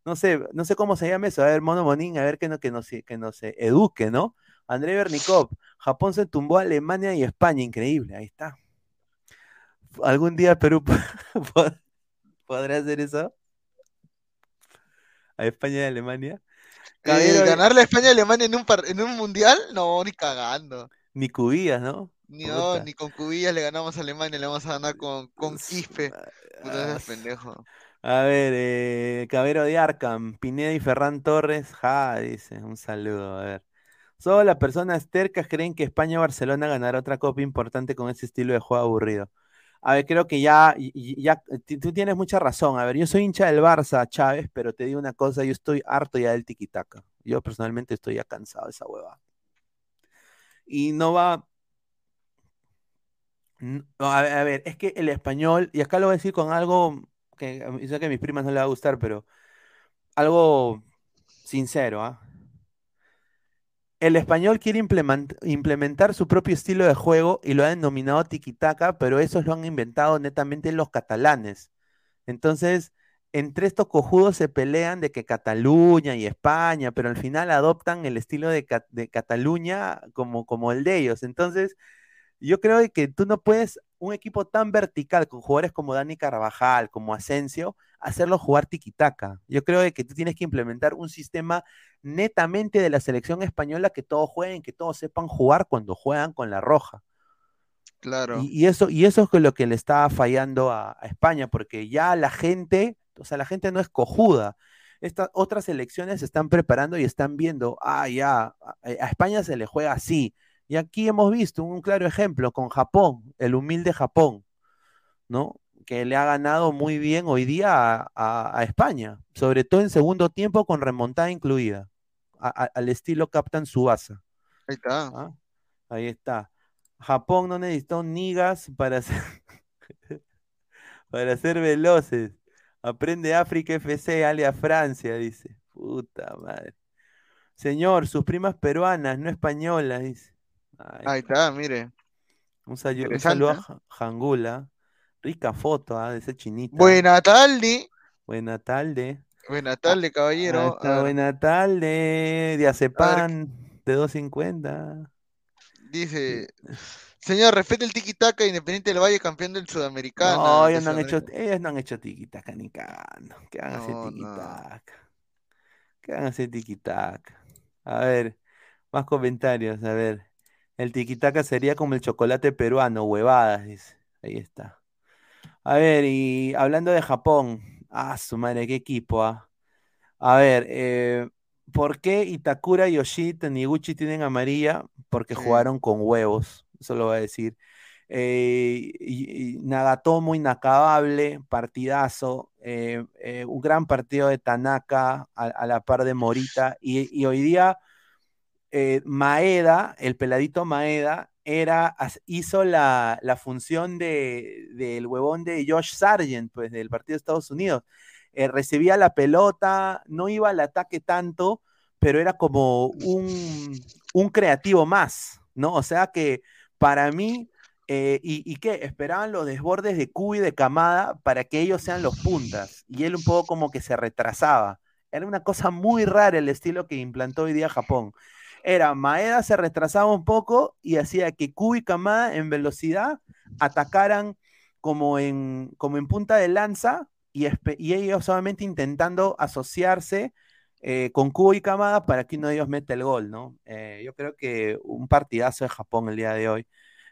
no, sé, no sé cómo se llama eso. A ver, Mono Monín, a ver que, no, que, nos, que nos eduque, ¿no? André Bernikov, Japón se tumbó a Alemania y España, increíble, ahí está. ¿Algún día Perú pod- podrá hacer eso? ¿A España y Alemania? Eh, ¿ganarle a España a Alemania en un, par- en un mundial? No, ni cagando. Ni cubillas, ¿no? Ni, no, Puta. ni con cubillas le ganamos a Alemania, le vamos a ganar con, con Quispe. Puta, ese pendejo. A ver, eh, Cabero de Arkham, Pineda y Ferran Torres, ja, dice, un saludo, a ver. Solo las personas tercas creen que España o Barcelona ganará otra copa importante con ese estilo de juego aburrido. A ver, creo que ya, ya, tú tienes mucha razón. A ver, yo soy hincha del Barça, Chávez, pero te digo una cosa, yo estoy harto ya del tiquitaca. Yo personalmente estoy ya cansado de esa hueva. Y no va, a ver, es que el español, y acá lo voy a decir con algo que sé que a mis primas no le va a gustar, pero algo sincero, ¿ah? El español quiere implement- implementar su propio estilo de juego y lo ha denominado tiki-taka, pero eso lo han inventado netamente los catalanes. Entonces, entre estos cojudos se pelean de que Cataluña y España, pero al final adoptan el estilo de, Ca- de Cataluña como, como el de ellos. Entonces, yo creo que tú no puedes, un equipo tan vertical con jugadores como Dani Carvajal, como Asensio, hacerlo jugar tiquitaca. Yo creo que tú tienes que implementar un sistema netamente de la selección española que todos jueguen, que todos sepan jugar cuando juegan con la roja. Claro. Y, y eso, y eso es lo que le está fallando a, a España, porque ya la gente, o sea, la gente no es cojuda. Estas otras selecciones se están preparando y están viendo, ah, ya, a, España se le juega así. Y aquí hemos visto un claro ejemplo con Japón, el humilde Japón, ¿no? Que le ha ganado muy bien hoy día a, a- a España, sobre todo en segundo tiempo con remontada incluida, a- al estilo Captain Subasa. Ahí está. ¿ah? Ahí está. Japón no necesitó nigas para ser, para ser veloces. Aprende África FC, alia Francia, dice. Puta madre. Señor, sus primas peruanas, no españolas, dice. Ay, Ahí está, mire. un, saludo a ¿eh? Ja- Jangula. Rica foto, ¿ah? de ese chinita. Buena tarde. Buena tarde. Buena tarde, Ahí caballero. A ver, buena tarde. Diazepam de 250. dice, señor, respete el tiki-taka Independiente del Valle, campeón del Sudamericano. No, ellos no han hecho, ellos no han hecho tiquitaca ni cagando. ¿Qué van a hacer No, no. ¿Qué van a hacer tiquitaca? A ver, más comentarios, a ver. El tiquitaca sería como el chocolate peruano, huevadas, dice. Ahí está. A ver, y hablando de Japón, ah, su madre, qué equipo, ah. A ver, eh, ¿por qué Itakura, Yoshida, Niguchi tienen amarilla? Porque Sí. jugaron con huevos, eso lo voy a decir. Eh, Nagatomo inacabable, partidazo, eh, eh, un gran partido de Tanaka a, la par de Morita. Y, hoy día Maeda, el peladito Maeda, era, hizo la, la función de, del huevón de Josh Sargent, pues del partido de Estados Unidos. Recibía la pelota, no iba al ataque tanto, pero era como un, un creativo más, ¿no? O sea que para mí, eh, y, ¿y qué? Esperaban los desbordes de Cubi de Camada para que ellos sean los puntas, y él un poco como que se retrasaba. Era una cosa muy rara el estilo que implantó hoy día Japón. Era Maeda se retrasaba un poco y hacía que Cubi y Kamada en velocidad atacaran como en, como en punta de lanza y, y ellos solamente intentando asociarse eh, con Cubi y Kamada para que uno de ellos meta el gol, ¿no? Eh, yo creo que un partidazo de Japón el día de hoy,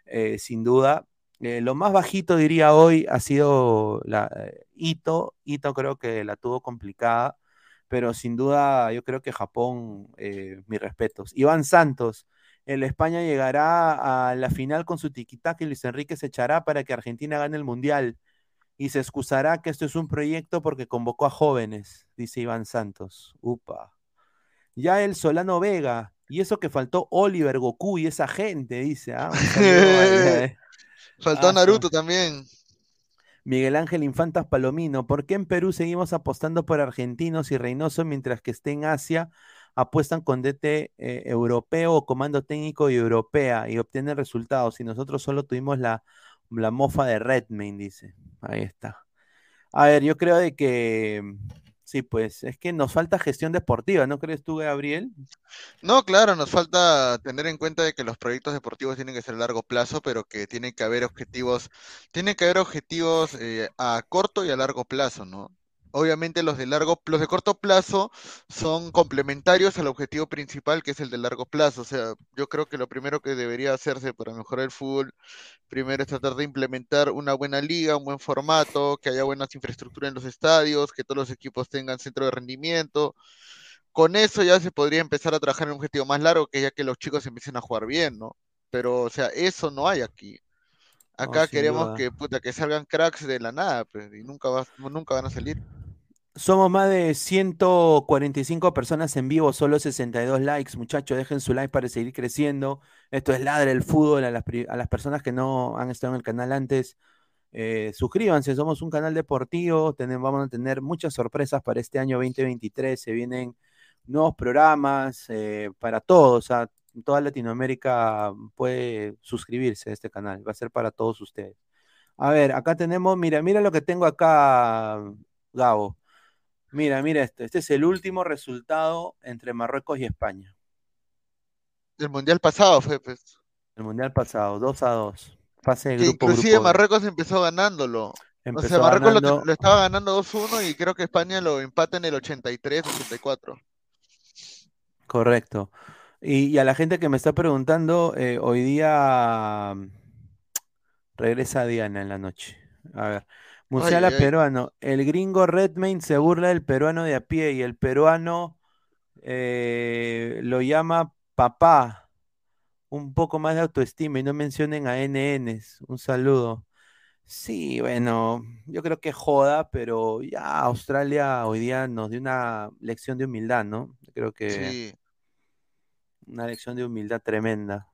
eh, sin duda. Lo más bajito diría hoy ha sido la, Ito. Ito creo que la tuvo complicada pero sin duda yo creo que Japón, mis respetos. Iván Santos, el España llegará a la final con su tiquitaca y Luis Enrique se echará para que Argentina gane el Mundial y se excusará que esto es un proyecto porque convocó a jóvenes, dice Iván Santos. Upa. Ya el Solano Vega, y eso que faltó Oliver, Goku y esa gente, dice. ¿ah? Ahí, Faltó Ah, Naruto también. Miguel Ángel Infantas Palomino, ¿por qué en Perú seguimos apostando por argentinos y Reynoso mientras que esté en Asia apuestan con DT eh, europeo o comando técnico y europea y obtienen resultados? Y nosotros solo tuvimos la, la mofa de Redmayne, dice. Ahí está. A ver, yo creo de que sí, pues es que nos falta gestión deportiva, ¿no crees tú, Gabriel? No, claro, nos falta tener en cuenta de que los proyectos deportivos tienen que ser a largo plazo, pero que tienen que haber objetivos, tienen que haber objetivos eh, a corto y a largo plazo, ¿no? Obviamente los de largo, los de corto plazo son complementarios al objetivo principal, que es el de largo plazo. O sea, yo creo que lo primero que debería hacerse para mejorar el fútbol, primero es tratar de implementar una buena liga, un buen formato, que haya buenas infraestructuras en los estadios, que todos los equipos tengan centro de rendimiento con eso ya se podría empezar a trabajar en un objetivo más largo, que ya que los chicos empiecen a jugar bien, ¿no? Pero, o sea, eso no hay aquí. Acá queremos duda. que, puta, que salgan cracks de la nada, pues, y nunca va- nunca van a salir. Somos más de 145 personas en vivo, solo 62 likes. Muchachos, dejen su like para seguir creciendo. Esto es Ladre el Fútbol. A las, personas que no han estado en el canal antes, eh, suscríbanse. Somos un canal deportivo. Vamos a tener muchas sorpresas para este año 2023. Se vienen nuevos programas eh, para todos. Toda Latinoamérica puede suscribirse a este canal. Va a ser para todos ustedes. A ver, acá tenemos, mira, mira lo que tengo acá, Gabo. Mira, mira este. Este es el último resultado entre Marruecos y España. El mundial pasado fue, pues. El mundial pasado, 2 a 2. Fase de Que grupo, inclusive grupo. Marruecos empezó ganándolo. Empezó o sea, Marruecos lo- ganando- lo, estaba ganando 2-1 y creo que España lo empata en el 83, 84. Correcto. Y, y a la gente que me está preguntando, eh, hoy día regresa Diana en la noche. A ver, Musiala ay, ay. peruano. El gringo Redmayne se burla del peruano de a pie y el peruano eh, lo llama papá. Un poco más de autoestima y no mencionen a NNs. Un saludo. Sí, bueno, yo creo que joda, pero ya Australia hoy día nos dio una lección de humildad, ¿no? Creo que Sí. una lección de humildad tremenda.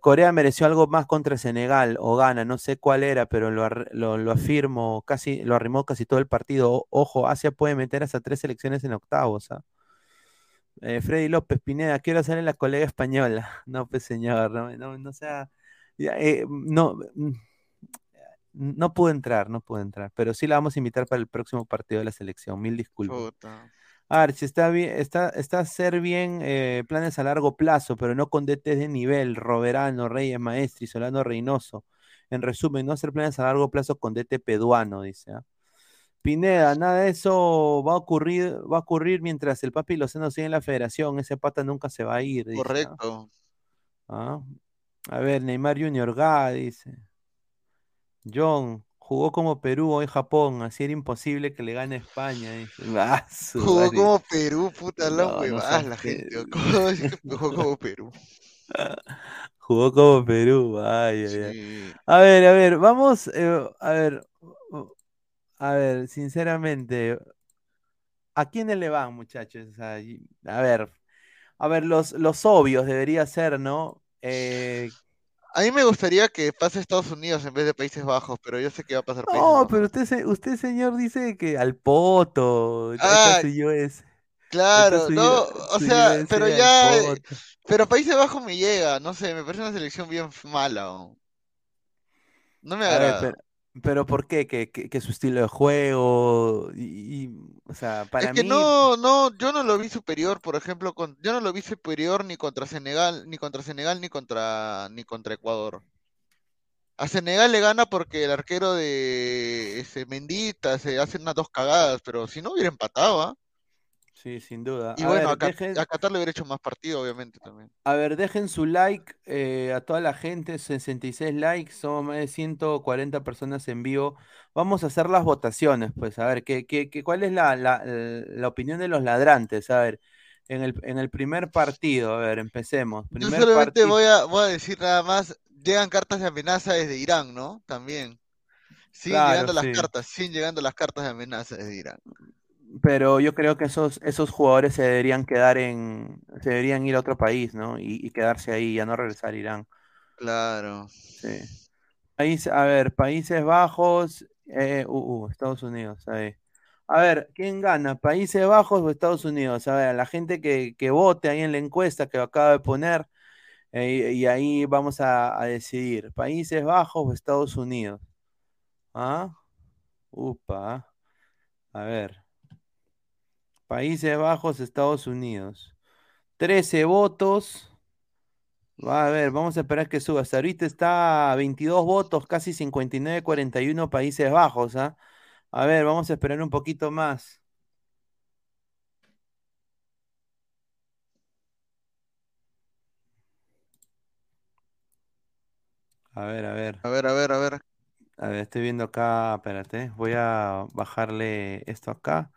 Corea mereció algo más contra Senegal o Ghana, no sé cuál era, pero lo, lo, lo afirmo, casi, lo arrimó casi todo el partido. Ojo, Asia puede meter hasta tres selecciones en octavos. ¿ah? Eh, Freddy López Pineda, quiero sale la colega española. No, pues señor, no, no, no sea. eh, no, mm, no pudo entrar, no pudo entrar, pero sí la vamos a invitar para el próximo partido de la selección. Mil disculpas. Arch, está bien, está, está a hacer bien eh, planes a largo plazo, pero no con DTs de nivel, Roberano, Reyes Maestri, Solano Reynoso. En resumen, no hacer planes a largo plazo con DT peduano, dice. ¿ah? Pineda, nada de eso va a ocurrir, va a ocurrir mientras el papi Lozano sigue en la federación. Ese pata nunca se va a ir, dice. ¿ah? Correcto. ¿Ah? A ver, Neymar Junior Ga, dice. John, jugó como Perú hoy Japón, así era imposible que le gane a España. Dice. Ah, su Jugó como Perú, puta la No, no huevadas seas la gente. pe- ¿Cómo es que jugó como Perú? Jugó como Perú, ay, ay, ay. Sí. A ver, a ver, vamos, eh, a ver, a ver, sinceramente, ¿a quiénes le van, muchachos? O sea, y- a ver, a ver, los, los obvios debería ser, ¿no? Eh, A mí me gustaría que pase Estados Unidos en vez de Países Bajos, pero yo sé que va a pasar Países no, Bajos. pero usted, usted, señor, dice que al poto, Ah, US, ahí Claro, no, o sea, pero ya, eh, pero Países Bajos me llega, no sé, me parece una selección bien mala. No me ver, agrada. pero, pero ¿por qué? Que, que, que su estilo de juego, y, y, o sea, Es para que mí, no, no, yo no lo vi superior, por ejemplo, con, yo no lo vi superior ni contra Senegal, ni contra Senegal, ni contra, ni contra Ecuador. A Senegal le gana porque el arquero de ese Mendita se hace unas dos cagadas, pero si no hubiera empatado, ¿ah? Sí, sin duda. Y A bueno, ver, a, dejen, a Qatar le hubiera hecho más partido, obviamente, también. A ver, dejen su like eh, a toda la gente, 66 likes, somos más de 140 personas en vivo. Vamos a hacer las votaciones, pues, a ver, ¿qué, qué, qué- cuál es la, la, la opinión de los ladrantes? A ver, en el, en el primer partido, a ver, empecemos. Yo solamente partido. voy a, voy a decir nada más, llegan cartas de amenaza desde Irán, ¿no? También. Siguen Claro, llegando las cartas, siguen llegando las cartas de amenaza desde Irán. Pero yo creo que esos, esos jugadores se deberían quedar en, se deberían ir a otro país, ¿no? Y, y quedarse ahí, ya no regresar a Irán. Claro. Sí. País, a ver, Países Bajos, eh, uh, uh, Estados Unidos, ahí. A ver, ¿quién gana? ¿Países Bajos o Estados Unidos? A ver, la gente que, que vote ahí en la encuesta que acaba de poner, eh, y, y ahí vamos a, a decidir, ¿Países Bajos o Estados Unidos? ¿Ah? Upa. A ver. Países Bajos, Estados Unidos. 13 votos. Va a ver, vamos a esperar que suba. Hasta ahorita está a 22 votos, casi 59-41 Países Bajos, ¿ah? A ver, vamos a esperar un poquito más. A ver, a ver. A ver, a ver, a ver. A ver, estoy viendo acá, espérate, voy a bajarle esto acá.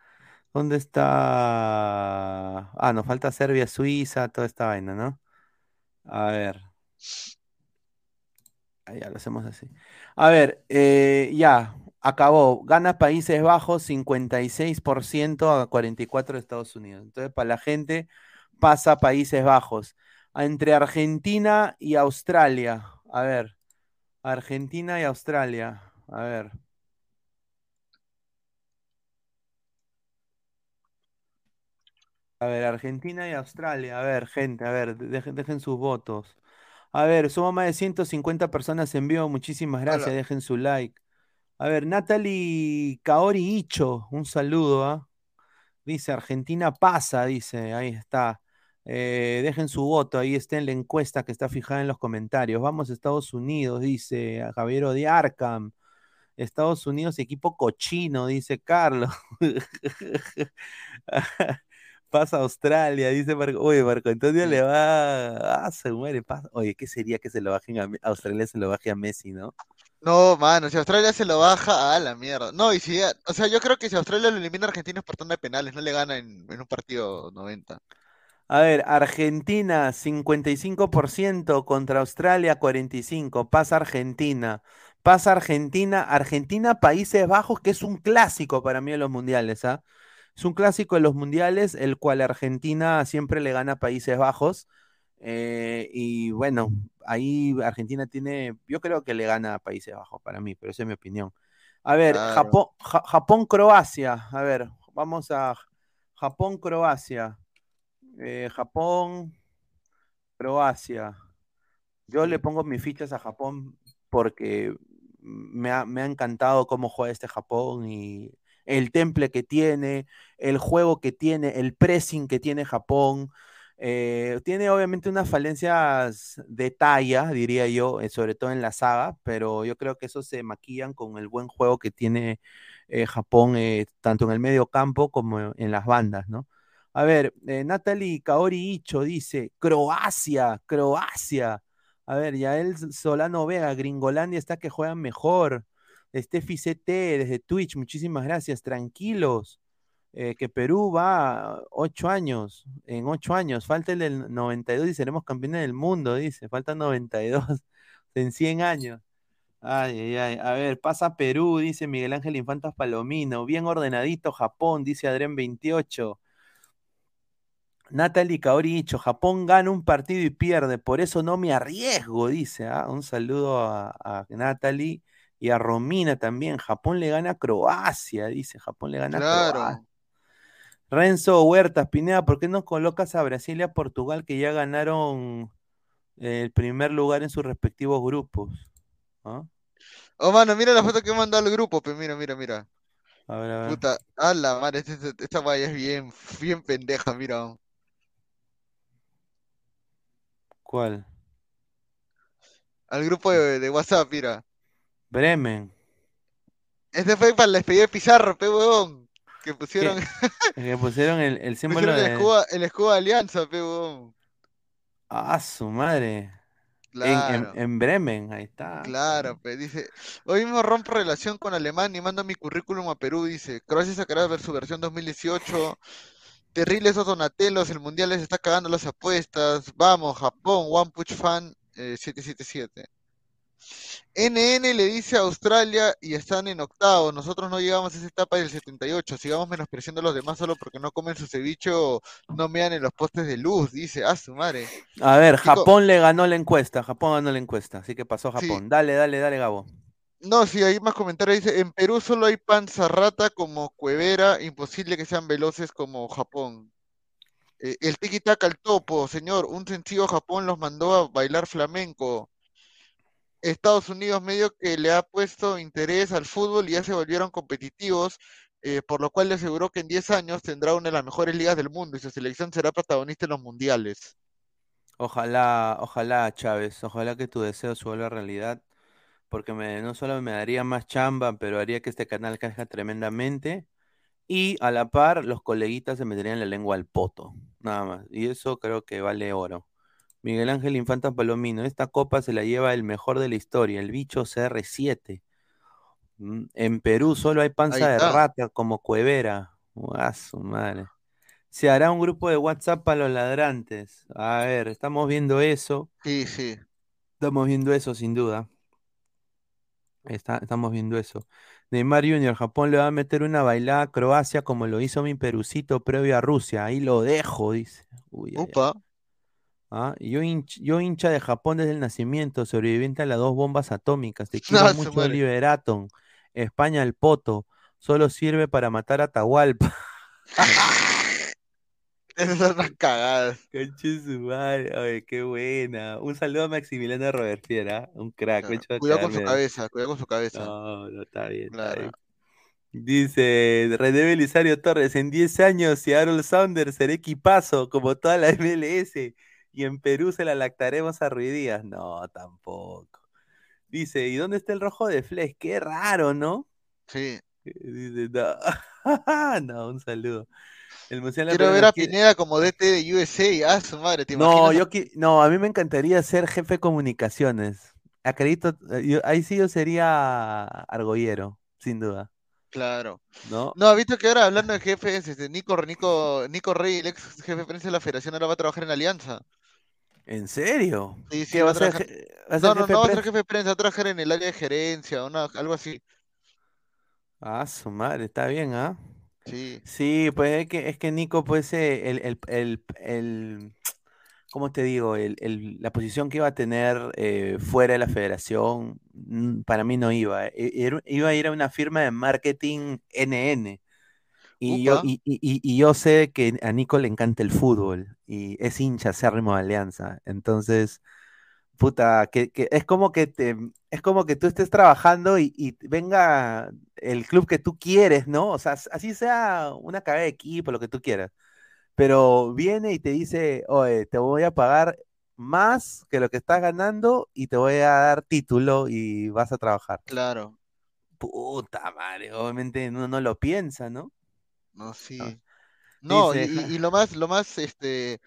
¿Dónde está? Ah, nos falta Serbia, Suiza, toda esta vaina, ¿no? A ver. Ahí ya lo hacemos así. A ver, eh, ya, acabó. Gana Países Bajos 56% a 44% de Estados Unidos. Entonces, para la gente, pasa Países Bajos. Entre Argentina y Australia. A ver, Argentina y Australia. A ver. A ver, Argentina y Australia. A ver, gente, a ver, dejen, dejen sus votos. A ver, somos más de 150 personas en vivo. Muchísimas gracias. Hola. Dejen su like. A ver, Natalie Kaori Icho, un saludo, ¿ah? Dice Argentina pasa, dice, ahí está. Eh, dejen su voto, ahí está en la encuesta que está fijada en los comentarios. Vamos a Estados Unidos, dice Javier de Arkham. Estados Unidos, equipo cochino, dice Carlos. pasa a Australia, dice Marco. Oye, Marco Antonio le va. Ah, se muere. Pasa. Oye, ¿qué sería que se lo bajen a Australia se lo baje a Messi, no? No, mano, si Australia se lo baja, a la mierda. No, y si, o sea, yo creo que si Australia lo elimina a Argentina es por tanda de penales, no le gana en, en un partido 90. A ver, Argentina 55% contra Australia 45%. Pasa Argentina. Pasa Argentina. Argentina, Países Bajos, que es un clásico para mí en los mundiales. ¿ah? Es un clásico de los mundiales, el cual Argentina siempre le gana a Países Bajos. Eh, y bueno, ahí Argentina tiene, yo creo que le gana a Países Bajos para mí, pero esa es mi opinión. A ver, Japón, Japón, Croacia. A ver, vamos a Japón, Croacia. Eh, Japón, Croacia. Yo le pongo mis fichas a Japón porque me ha, encantado cómo juega este Japón y el temple que tiene, el juego que tiene, el pressing que tiene Japón. Eh, tiene obviamente unas falencias de talla, diría yo, eh, sobre todo en la saga, pero yo creo que eso se maquillan con el buen juego que tiene Japón, tanto en el medio campo como en las bandas, ¿no? A ver, eh, Natalie Kaori Icho dice, Croacia, Croacia. A ver, Yael Solano Vega, Gringolandia está que juegan mejor. Steffi CT desde Twitch, muchísimas gracias. Tranquilos, eh, que Perú va ocho años, en ocho años, falta el del 92 y seremos campeones del mundo, dice, falta 92 en 100 años. Ay, ay, ay. A ver, pasa Perú, dice Miguel Ángel Infantas Palomino. Bien ordenadito Japón, dice Adrián 28. Natalie Kaoricho, Japón gana un partido y pierde, por eso no me arriesgo, dice. ¿ah? Un saludo a, Natalie y a Romina también. Japón le gana a Croacia, dice. Japón le gana a Croacia. Renzo Huertas, Pineda, ¿por qué no colocas a Brasil y a Portugal que ya ganaron el primer lugar en sus respectivos grupos? ¿Ah? Oh, mano, mira la foto que mandó al grupo, pero mira, mira, mira. A ver, a ver. Puta, a la madre, esta, esta valla es bien, bien pendeja, mira. ¿Cuál? Al grupo de, WhatsApp, mira. Bremen. Este fue para la despedida de Pizarro, pe huevón. Que pusieron. que pusieron el, el símbolo el escudo, el escudo de alianza, pe huevón. Ah, su madre. Claro. En, Bremen, ahí está. Claro, pe, dice, hoy mismo rompo relación con Alemania y mando mi currículum a Perú, dice, Croacia sacará su versión 2018, Terribles esos Donatelos, el mundial les está cagando las apuestas. Vamos, Japón, One Punch Fan 777. NN le dice a Australia y están en octavo. Nosotros no llegamos a esa etapa del 78. Sigamos menospreciando a los demás solo porque no comen su ceviche o no mean en los postes de luz. Dice, ah, su madre. A ver, Japón le ganó la encuesta. Japón ganó la encuesta. Así que pasó Japón. Dale, dale, dale, Gabo. No, sí, hay más comentarios. Dice, en Perú solo hay panza rata como Cuevera, imposible que sean veloces como Japón. Eh, el tiki taka al topo, señor, un sencillo Japón los mandó a bailar flamenco. Estados Unidos medio que le ha puesto interés al fútbol y ya se volvieron competitivos, eh, por lo cual le aseguró que en 10 años tendrá una de las mejores ligas del mundo y su selección será protagonista en los mundiales. Ojalá, ojalá, Chávez, ojalá que tu deseo se vuelva realidad porque me, no solo me daría más chamba, pero haría que este canal crezca tremendamente. Y a la par, los coleguitas se meterían la lengua al poto, nada más. Y eso creo que vale oro. Miguel Ángel Infanta Palomino, esta copa se la lleva el mejor de la historia, el bicho CR7. Mm, en Perú solo hay panza de rata como cuevera. ¡Ah, su madre! Se hará un grupo de WhatsApp para los ladrantes. A ver, estamos viendo eso. Sí, sí. Estamos viendo eso sin duda estamos viendo eso. Neymar Junior, Japón le va a meter una bailada a Croacia como lo hizo mi Perucito previo a Rusia. Ahí lo dejo, dice. Uy, ah, yo, yo hincha de Japón desde el nacimiento, sobreviviente a las dos bombas atómicas. Te quiero mucho, Liberaton. España el poto. Solo sirve para matar a Tahualpa. Esas son las cagadas. Madre. qué buena. Un saludo a Maximiliano Robertiera, un crack. cuidado con su cabeza, cuidado con su cabeza. No, no, está bien. Está bien. Dice René Belisario Torres, en 10 años Seattle Saunders será equipazo como toda la MLS y en Perú se la lactaremos a Ruidías. No, tampoco. Dice, ¿y dónde está el rojo de Flex? Qué raro, ¿no? Sí. Dice, no, no un saludo. El Quiero ver a quiere- Pineda como DT de USA. Ah, su madre, ¿te No, yo qui- no, a mí me encantaría ser jefe de comunicaciones. Acredito, eh, yo- ahí sí yo sería argollero, sin duda, Claro. ¿no? No, visto que ahora hablando de jefes, este, Nico, Nico, Nico Rey, el ex jefe de prensa de la federación, ahora va a trabajar en Alianza. ¿En serio? Sí, sí, ¿Qué va a ser, No, no, no va a ser jefe de prensa, va a trabajar en el área de gerencia, una, algo así. Ah, su madre, está bien, ¿ah? Sí, Sí, pues es que, es que Nico, pues eh, el, el, el, el- ¿cómo te digo? El, el- la posición que iba a tener eh, fuera de la federación, mm, para mí no iba. era- iba a ir a una firma de marketing NN. Y yo, y, y- y- yo sé que a Nico le encanta el fútbol y es hincha acérrimo de Alianza. Entonces, puta, que, que es como que te, es como que tú estés trabajando y, y venga el club que tú quieres, ¿no? O sea, así sea una cagada de equipo, lo que tú quieras. Pero viene y te dice, oye, te voy a pagar más que lo que estás ganando y te voy a dar título y vas a trabajar. claro. Puta madre, obviamente uno no lo piensa, ¿no? No, sí. Ah. No, y, Dice, y- y lo más, lo más, este,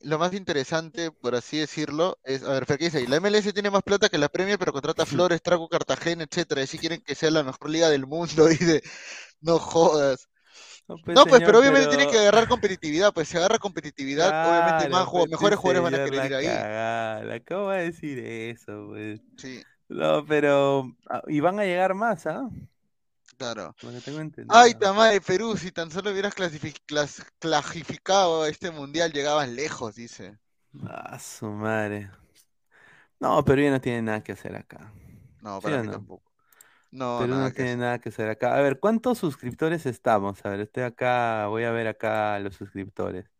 lo más interesante, por así decirlo, es, a ver, ¿qué dice? ahí? La MLS tiene más plata que la Premier, pero contrata a Flores, Trago, Cartagena, etcétera, y así quieren que sea la mejor liga del mundo, dice, no jodas. No, pues, No, pues, señor, pero obviamente tiene que pero- agarrar competitividad, pues si agarra competitividad, obviamente más jugadores, pues, mejores sí, jugadores van a querer ir ahí. ¿Cómo va a decir eso, pues? Sí, No, pero. ah, Y van a llegar más, ¿ah? Claro. Que tengo entendido. Ay, Tamay, Perú, si tan solo hubieras clasifi- clas- clasificado este mundial, llegabas lejos, dice. Ah, su madre. No, Perú ya no tiene nada que hacer acá. No, ¿Sí para o mí no? tampoco. No, Perú no tiene hacer. nada que hacer acá. A ver, ¿cuántos suscriptores estamos? A ver, estoy acá, voy a ver acá los suscriptores.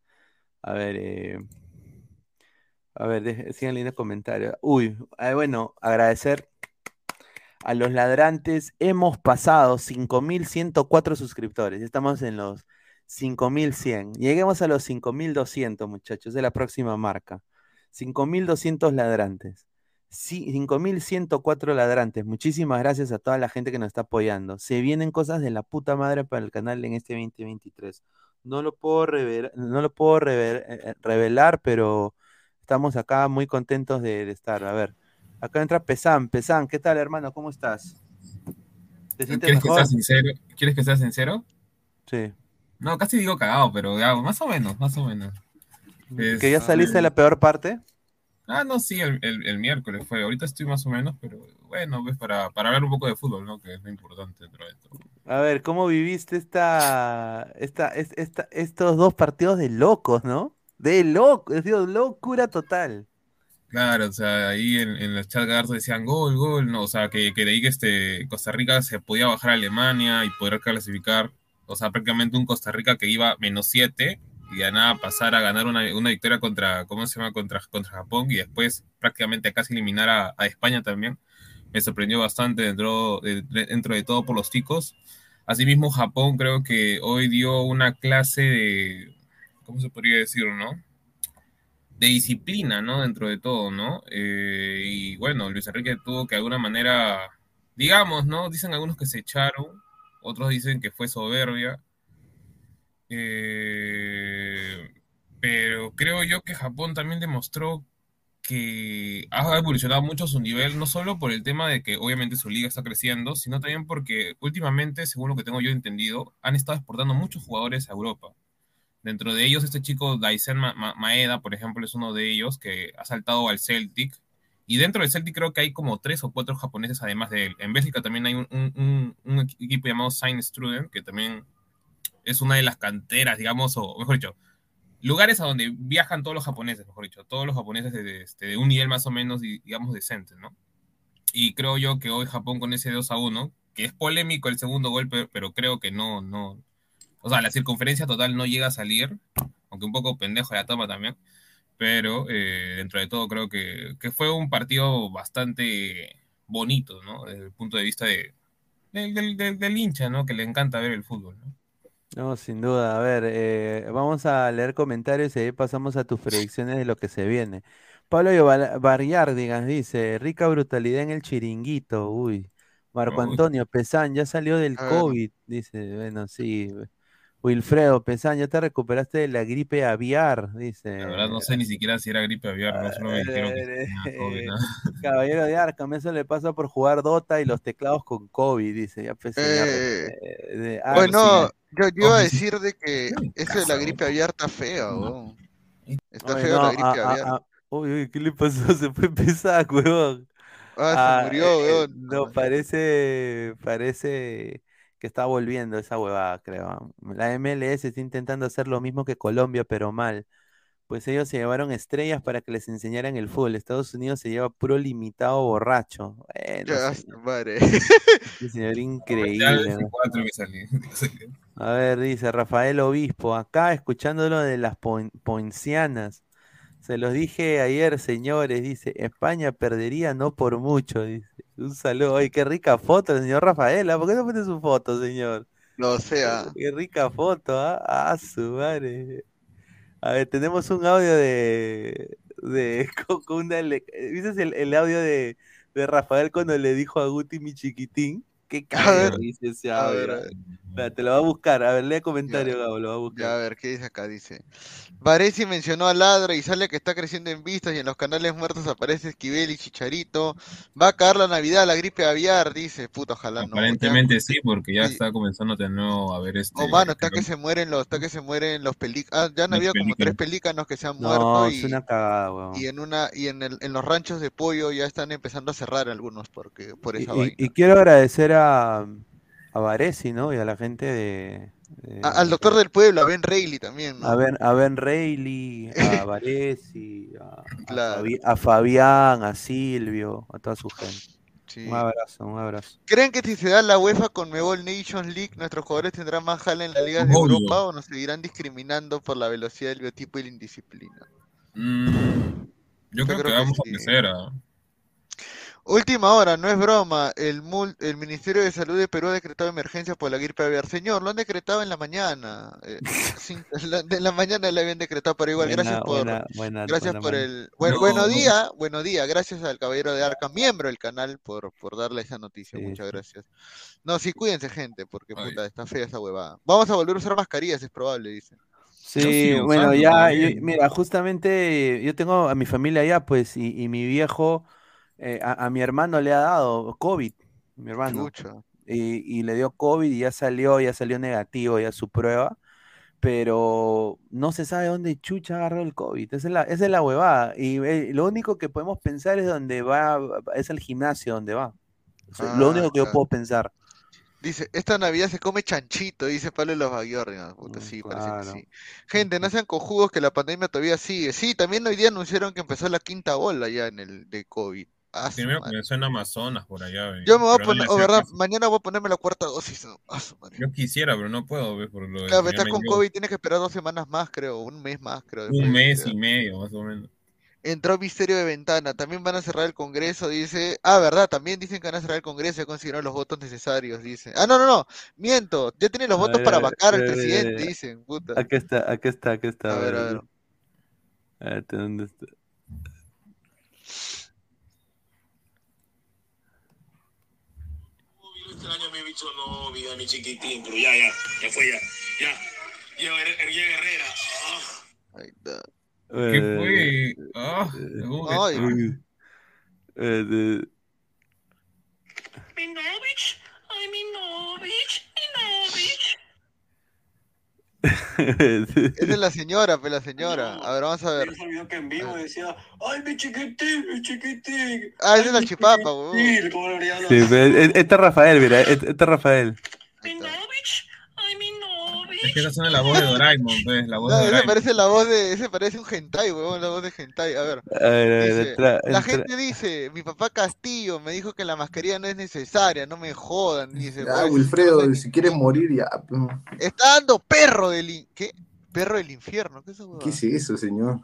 A ver, eh, a ver, sigan leyendo comentarios. Uy, eh, bueno, agradecer a los ladrantes. Hemos pasado 5.104 suscriptores. Estamos en los 5.100. Lleguemos a los 5.200, muchachos. Es la próxima marca. 5.200 ladrantes. Sí, 5.104 ladrantes. Muchísimas gracias a toda la gente que nos está apoyando. Se vienen cosas de la puta madre para el canal en este 2023. No lo puedo revelar, no lo puedo eh, eh, revelar, pero estamos acá muy contentos de, de estar. A ver, acá entra Pesan. Pesan, ¿qué tal, hermano? ¿Cómo estás? ¿Te sientes ¿Quieres que sea sincero? ¿Quieres que sea sincero? Sí. No, casi digo cagado, pero ya, más o menos, más o menos. ¿Que ya Es- saliste de la peor parte? Ah, no, sí, el, el- el miércoles fue. Ahorita estoy más o menos, pero bueno, pues para, para hablar un poco de fútbol, ¿no? Que es lo importante dentro de todo. A ver, ¿cómo viviste esta, esta, es- esta- estos dos partidos de locos, no? De loco, es decir, locura total. Claro, o sea, ahí en, en el chat Garza decían gol, gol, no, o sea, que, que de ahí que este, Costa Rica se podía bajar a Alemania y poder clasificar, o sea, prácticamente un Costa Rica que iba menos 7 y de nada pasar a ganar una, una victoria contra, ¿cómo se llama? Contra, contra Japón y después prácticamente casi eliminar a, a España también. Me sorprendió bastante dentro de, de- dentro de todo por los ticos. Asimismo, Japón creo que hoy dio una clase de, ¿cómo se podría decir, no? De disciplina, ¿no? Dentro de todo, ¿no? Eh, y bueno, Luis Enrique tuvo que de alguna manera, digamos, ¿no? Dicen algunos que se echaron, otros dicen que fue soberbia. Eh, pero creo yo que Japón también demostró que ha evolucionado mucho su nivel, no solo por el tema de que obviamente su liga está creciendo, sino también porque últimamente, según lo que tengo yo entendido, han estado exportando muchos jugadores a Europa. Dentro de ellos, este chico Daisen Ma- Ma- Maeda, por ejemplo, es uno de ellos que ha saltado al Celtic. Y dentro del Celtic creo que hay como tres o cuatro japoneses además de él. En Bélgica también hay un, un- equipo llamado Saint Struden, que también es una de las canteras, digamos, o mejor dicho, lugares a donde viajan todos los japoneses, mejor dicho, todos los japoneses de, de- este, un nivel más o menos, di- digamos, decente, ¿no? Y creo yo que hoy Japón con ese 2 a 1, que es polémico el segundo golpe, pero creo que no, no, o sea, la circunferencia total no llega a salir, aunque un poco pendejo la toma también, pero eh, dentro de todo creo que, que fue un partido bastante bonito, ¿no? Desde el punto de vista de, del, del- del- del hincha, ¿no? Que le encanta ver el fútbol, ¿no? No, sin duda. A ver, eh, vamos a leer comentarios y ahí pasamos a tus predicciones de lo que se viene. Pablo Bar- Barriárdigas dice, rica brutalidad en el chiringuito. Uy. Marco. Antonio Pesán, ya salió del. COVID. Dice, bueno, sí. Wilfredo Pesán, ya te recuperaste de la gripe aviar. Dice. La verdad no sé ni siquiera si era gripe aviar, no solo me dijeron que tenía COVID, ¿no? Caballero de Arkham, eso le pasa por jugar Dota y los teclados con COVID, dice. Ya pues, señor, Eh, eh, de- ah, Bueno, sí. yo, yo iba a decir de que eso de la gripe aviar está fea, weón. Está Oye, feo no, la gripe ah, ah, aviar. ah, uy, uy, ¿qué le pasó? Se fue pesada, huevón. Ah, Ah, se murió, eh, eh, weón. no, parece, parece que está volviendo esa huevada, creo. La MLS está intentando hacer lo mismo que Colombia, pero mal. Pues ellos se llevaron estrellas para que les enseñaran el fútbol. Estados Unidos se lleva pro limitado borracho. Bueno, Ya, señor, madre. este señor Ya increíble. el ¿no? 4 que salí. A ver, dice Rafael Obispo, acá escuchando lo de las poin- poincianas. Se los dije ayer, señores, dice, España perdería no por mucho, dice. Un saludo. Ay, qué rica foto, el señor Rafael. ¿ah? ¿Por qué no pone su foto, señor? Lo sea. Qué rica foto, ¿ah? Ah, su madre. A ver, tenemos un audio de. de con, una ¿Viste el, el audio de, de Rafael cuando le dijo a Guti mi chiquitín? Qué cabrón dice ese a ver, a ver. Espera, te lo va a buscar. A ver, lee comentario, Gabo, lo va a buscar. Ya, a ver, ¿qué dice acá? Dice, Varesi mencionó a Ladra y sale que está creciendo en vistas y en los canales muertos aparece Esquivel y Chicharito. Va a caer la Navidad, la gripe aviar, dice. Puta, ojalá no. Aparentemente sí, porque ya Sí. está comenzando de nuevo a ver este. Oh, mano, está creo- que se mueren los, está que se mueren los pelícanos. Ah, ya han Los habido como tres pelícanos. que se han No, muerto es y, una cagada, weón. y en una, y en el, en los ranchos de pollo ya están empezando a cerrar algunos porque, por esa y- vaina. y quiero agradecer a, a Varesi, ¿no? Y a la gente de. de- A- al doctor del pueblo, a Ben Reilly también, ¿no? A Ben, a Ben Reilly, a Varesi, a, a Claro. A Fabián, a Silvio, a toda su gente. Sí. Un abrazo, un abrazo. ¿Creen que si se da la UEFA con Mebol Nations League, nuestros jugadores tendrán más jala en las ligas de Obvio. Europa o nos seguirán discriminando por la velocidad del biotipo y la indisciplina? Mm, yo, creo, creo que que vamos sí. a crecer. ¿ah? Última hora, no es broma. El, mul- el Ministerio de Salud de Perú ha decretado emergencia por la gripe aviar. Señor, lo han decretado en la mañana. Eh, en la- de la mañana le habían decretado, pero igual, gracias por, buena- buena- gracias buena por mano. el, buen, No, buenos no. días, buenos días, gracias al caballero de Arca, miembro del canal, por, por darle esa noticia, Sí, muchas sí. gracias. No, sí, cuídense, gente, porque Ay. puta, está fea esa huevada. Vamos a volver a usar mascarillas, es probable, dicen. Sí, bueno, usando ya, yo- mira, justamente yo tengo a mi familia allá, pues, y, y mi viejo, eh, a, a mi hermano le ha dado COVID, mi hermano, Chucha. y, y le dio COVID y ya salió, ya salió negativo, ya su prueba, pero no se sabe dónde chucha agarró el COVID, esa es la, esa es la huevada, y eh, lo único que podemos pensar es dónde va, es el gimnasio donde va, Eso es lo Ah, único que yo puedo pensar. Dice, esta Navidad se come chanchito, dice Pablo de los Baguiorrias. Puta, Mm, sí, parece que sí. Gente, no sean cojudos que la pandemia todavía sigue. Sí, también hoy día anunciaron que empezó la quinta ola ya en el de COVID. Ah, Primero madre. comenzó en Amazonas, por allá. Yo me voy a no poner, o verdad, caso. mañana voy a ponerme la cuarta dosis. ¿no? Ah, su madre. Yo quisiera, pero no puedo, ¿ves? Por lo Claro, estás con dio. COVID, tienes que esperar dos semanas más, creo, un mes más, creo. Un mes y medio, más o menos. Entró Misterio de Ventana, también van a cerrar el Congreso, dice. Ah, verdad, también dicen que van a cerrar el Congreso, ya consiguieron los votos necesarios, dice. Ah, no, no, no, miento, ya tienen los A votos ver, para vacar al presidente, dicen, puta. Aquí está, aquí está, aquí está. A ver, a ver. A ver, ¿dónde está? Este año mi bicho no, vida, mi chiquitín, pero ya, ya, ya fue, ya, ya. Llega Herrera, Herrera. ah. Ahí está. ¿Qué fue? Ah, ¿cómo que- Ay. Eh, Minovich, ay, Minovich. Esa es la señora, pues la señora. A ver, vamos a ver. Yo que en vivo decía, ay, mi chiquitín, mi chiquitín. Ah, esa es la chipapa, huevón. chiquitín", como los- Sí, pero es- este es Rafael, mira, este este es Rafael. Ahí está. Minovich, ay, Minovich. Es que esa suena la voz de Doraemon, pues, la voz No, de ese parece la voz de. Ese parece un hentai, huevón, la voz de hentai. A ver. A ver, a ver, Dice, entra- la gente dice, mi papá Castillo me dijo que la mascarilla no es necesaria, no me jodan, dice. Ah, "Oye, Wilfredo, no si ni- quieres morir ya. pues. Está dando perro del ¿qué? Perro del infierno, ¿qué es eso? ¿Qué es eso, señor?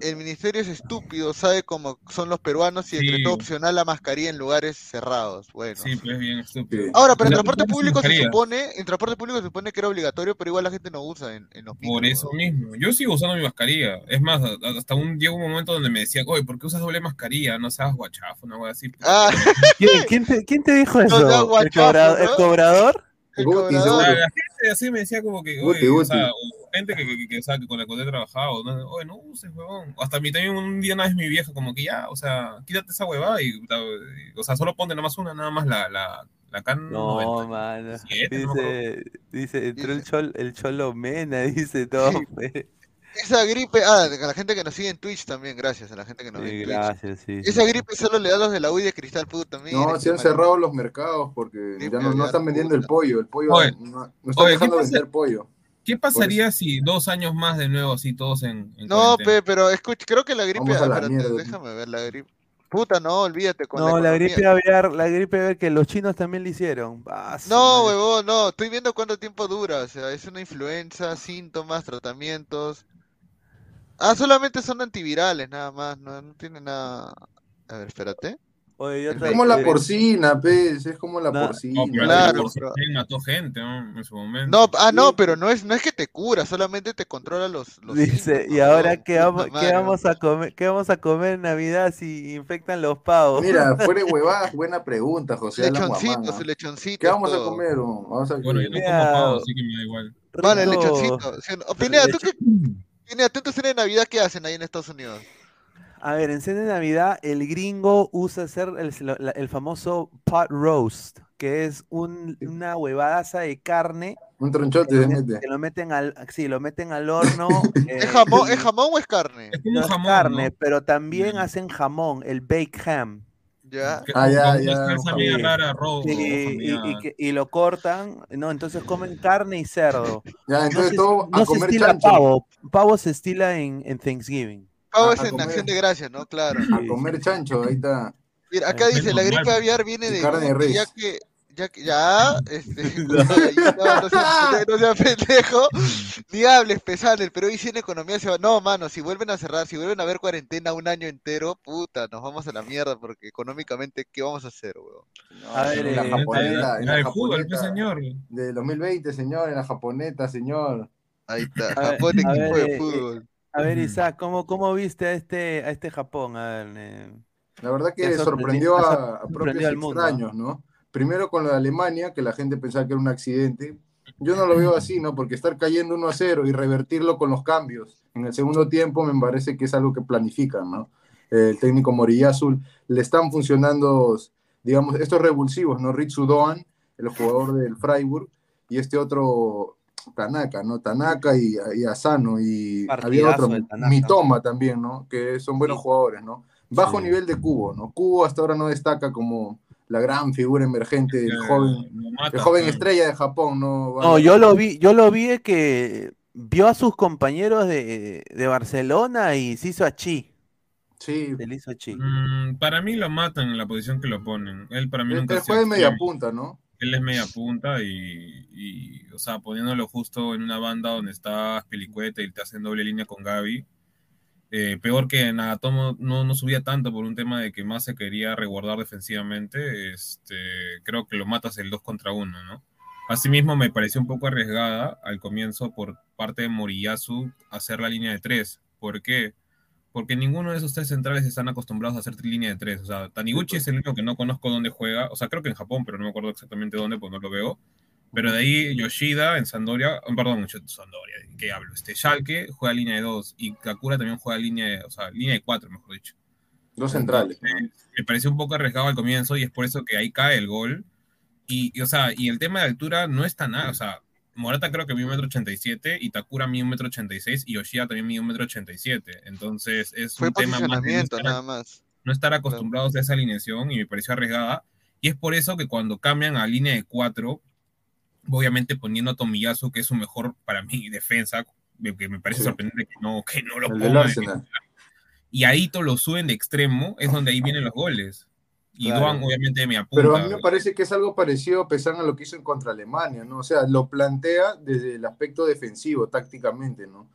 El ministerio es estúpido, sabe cómo son los peruanos y Sí. decretó opcional la mascarilla en lugares cerrados. Bueno. Sí, pues es bien estúpido. Ahora, pero en transporte público se supone, en transporte público se supone que era obligatorio, pero igual la gente no usa en, en los Por eso mismo. Yo sigo usando mi mascarilla. Es más, a- hasta un llegó un momento donde me decían, oye, ¿por qué usas doble mascarilla? No seas guachafo, una cosa así. Ah, ¿Quién, quién te, quién te dijo eso? seas ¿El, ¿no? cobrador? El la gente así me decía como que, Guti, oye, o sea, gente que, que, que, o sea, que con la que he trabajado, ¿no? oye, no uses, huevón. Hasta a mí también un día una vez mi vieja como que ya, o sea, quítate esa huevada y, o sea, solo ponte nada más una, nada más la, la, la can No, 90. mano. Siete, no me Dice, dice, entró el, chol, el cholo mena, dice todo. Esa gripe, ah, a la gente que nos sigue en Twitch también, gracias a la gente que nos ve Sí, Twitch. gracias, sí. Esa gripe solo le da a los de la U y de Cristal puta también. No, se han cerrado los mercados porque ya no, no están vendiendo el pollo. El pollo Oye, no, no están oye, ¿qué dejando vender pollo. ¿Qué pasaría si dos años más de nuevo así todos en, en No, pe, pero escucha, creo que la gripe, Vamos a la espérate, mierda. déjame ver la gripe. Puta, no, olvídate con No, la economía. gripe aviar, la gripe aviar que los chinos también le hicieron. Ah, No, huevón, no, estoy viendo cuánto tiempo dura, o sea, es una influenza, síntomas, tratamientos. Ah, solamente son antivirales, nada más, no, no tiene nada. A ver, espérate. Oye, yo Es como la porcina, pez, es como la No, porcina. No, pero Claro, por si pero- bien mató gente, ¿no? En su momento. No, ah, no, pero no es, no es que te cura, solamente te controla los, los Dice, y ahora qué vamos, qué vamos a comer, qué vamos a comer en Navidad si infectan los pavos. Mira, fuera de huevadas, buena pregunta, José Alan Lechoncito, Guamán, su ¿ah? lechoncito. ¿Qué vamos a comer? Vamos a Bueno, yo no como Mira, pavo, así que me da igual. Vale, lechoncito. Pineda, ¿tú qué? Pineda, ¿tú en Navidad qué hacen ahí en Estados Unidos? A ver, en cena de Navidad, el gringo usa hacer el, el famoso pot roast, que es un, una huevadaza de carne. Un tronchote se mete. que lo meten al, sí, lo meten al horno. eh, ¿Es jamón, ¿Es jamón o es carne? Es como no un es jamón, carne, ¿no? pero también hacen jamón, el baked ham. ¿Ya? Que- Ah, ya, ya, jamón. y, lo cortan, no, entonces comen carne y cerdo. Ya, No entonces se, todo a no se comer estila chancho. pavo, pavo se estila en, en Thanksgiving. Pavo es en comer. acción de gracias, ¿no? Claro. A comer chancho, ahí está. Mira, acá Es dice, la gripe aviar viene de carne de Guti, ya res. que, ya que, ya, este, no, no no seas pendejo, ni hables, pesado, el Perú y sin economía se va, no, mano, si vuelven a cerrar, si vuelven a haber cuarentena un año entero, puta, nos vamos a la mierda, porque económicamente, ¿qué vamos a hacer, weón? A ver, en la eh, japoneta, en La la de fútbol, japoneta señor. de 2020, señor, en la japoneta, señor. Ahí está, Japón, equipo ver, de eh, fútbol. A ver. Isaac, ¿cómo, cómo viste a este, a este Japón? A ver, eh, La verdad que sorprendi- sorprendió a, propios al mundo, extraños, ¿no? Primero con de Alemania, que la gente pensaba que era un accidente. Yo no lo veo así, ¿no? Porque estar cayendo 1 a 0 y revertirlo con los cambios en el segundo tiempo me parece que es algo que planifican, ¿no? El técnico Moriyasu le están funcionando, digamos, estos revulsivos, ¿no? Ritsu Doan, el jugador del Freiburg, y este otro Tanaka, ¿no? Tanaka y, y Asano, y había otro, el. Mitoma también, ¿no? Que son buenos Sí. jugadores, ¿no? Bajo Sí. nivel de Cubo, ¿no? Cubo hasta ahora no destaca como la gran figura emergente, el Eh, joven, mata, el joven estrella de Japón, ¿no? No, yo lo vi, yo lo vi que vio a sus compañeros de, de Barcelona y se hizo a Chi. Sí, Se le hizo a Chi. Mm, para mí lo matan en la posición que lo ponen. Él para mí él, nunca sido juega de media punta, ¿no? Él es media punta y, o sea, poniéndolo justo en una banda donde está Pelicueta y te hacen doble línea con Gaby. Eh, peor que Nagatomo no, no subía tanto por un tema de que más se quería resguardar defensivamente. Este, creo que lo matas el 2 contra 1, ¿no? Asimismo, me pareció un poco arriesgada al comienzo por parte de Moriyasu hacer la línea de 3. ¿Por qué? Porque ninguno de esos tres centrales están acostumbrados a hacer línea de 3. O sea, Taniguchi es el único que no conozco dónde juega. O sea, creo que en Japón, pero no me acuerdo exactamente dónde, pues no lo veo. Pero de ahí Yoshida en Sandoria, oh, perdón, Sandoria, ¿de ¿qué hablo? Este Schalke juega línea de 2 y Kakura también juega línea de, o sea, línea de 4, mejor dicho. Dos centrales. Entonces, me pareció un poco arriesgado al comienzo y es por eso que ahí cae el gol. Y, y, o sea, y el tema de altura no es tan nada, o sea, Morata creo que mide un metro ochenta y siete, y Takura mide un metro ochenta y seis, y Yoshida también mide un metro ochenta y siete. Entonces es Fue un tema más de no estar, nada más. no estar acostumbrados a esa alineación y me pareció arriesgada. Y es por eso que cuando cambian a línea de cuatro, obviamente poniendo a Tomiyasu, que es su mejor, para mí, defensa, que me parece Sí. sorprendente que no, que no lo. Arsenal. Y ahí todo lo suben de extremo, es donde ahí vienen los goles. Y Claro. Duan, obviamente, me apunta. Pero a mí me parece que es algo parecido a pesar a lo que hizo en contra Alemania, ¿no? O sea, lo plantea desde el aspecto defensivo, tácticamente, ¿no?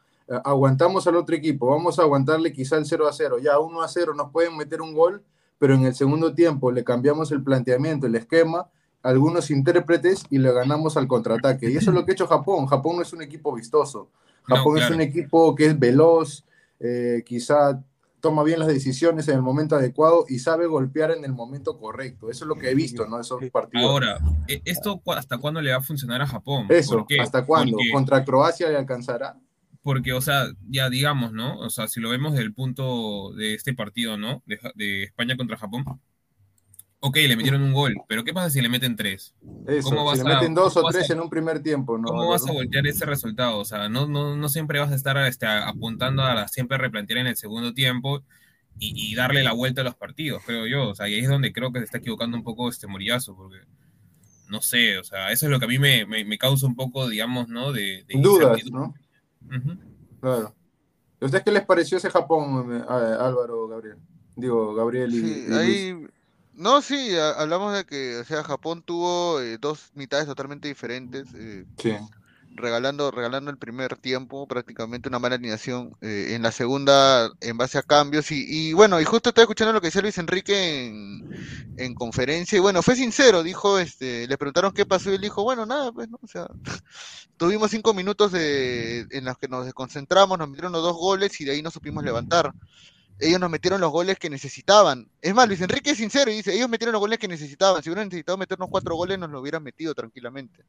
aguantamos al otro equipo, vamos a aguantarle quizá el 0 a 0, ya 1 a 0 nos pueden meter un gol, pero en el segundo tiempo le cambiamos el planteamiento, el esquema, algunos intérpretes y le ganamos al contraataque. Y eso es lo que ha hecho Japón. Japón no es un equipo vistoso. No, Japón es un equipo que es veloz, eh, quizá toma bien las decisiones en el momento adecuado y sabe golpear en el momento correcto. Eso es lo que he visto, ¿no? Esos partidos. Ahora, ¿e- ¿esto hasta cuándo le va a funcionar a Japón? Eso. ¿hasta cuándo? Porque- ¿Contra Croacia le alcanzará? Porque, o sea, ya digamos, ¿no? O sea, si lo vemos desde el punto de este partido, ¿no? De España contra Japón. Ok, le metieron un gol, pero ¿qué pasa si le meten tres? Eso, ¿Cómo vas si le a- meten dos o tres a- en un primer tiempo, ¿no? ¿Cómo vas a voltear ese resultado? O sea, no, no, no siempre vas a estar este, apuntando a la- siempre replantear en el segundo tiempo y, y darle la vuelta a los partidos, creo yo. O sea, y ahí es donde creo que se está equivocando un poco este Morillazo, porque no sé, o sea, eso es lo que a mí me, me- me causa un poco, digamos, ¿no? De, de Dudas, incertidumbre. ¿no? Claro. ¿A ustedes qué les pareció ese Japón, eh, a- Álvaro, Gabriel? Digo, Gabriel y, Sí, y Luis. ahí. No, sí, a- hablamos de que, o sea, Japón tuvo eh, dos mitades totalmente diferentes, eh, Sí. regalando, regalando el primer tiempo, prácticamente una mala alineación, eh, en la segunda, en base a cambios, y, y bueno, y justo estaba escuchando lo que decía Luis Enrique en, en conferencia, y bueno, fue sincero, dijo, este, le preguntaron qué pasó, y él dijo, bueno, nada, pues, ¿no? O sea, tuvimos cinco minutos de, en los que nos desconcentramos, nos metieron los dos goles, y de ahí no supimos levantar ellos nos metieron los goles que necesitaban. Es más, Luis Enrique es sincero y dice, ellos metieron los goles que necesitaban. Si hubieran necesitado meternos cuatro goles, nos lo hubieran metido tranquilamente.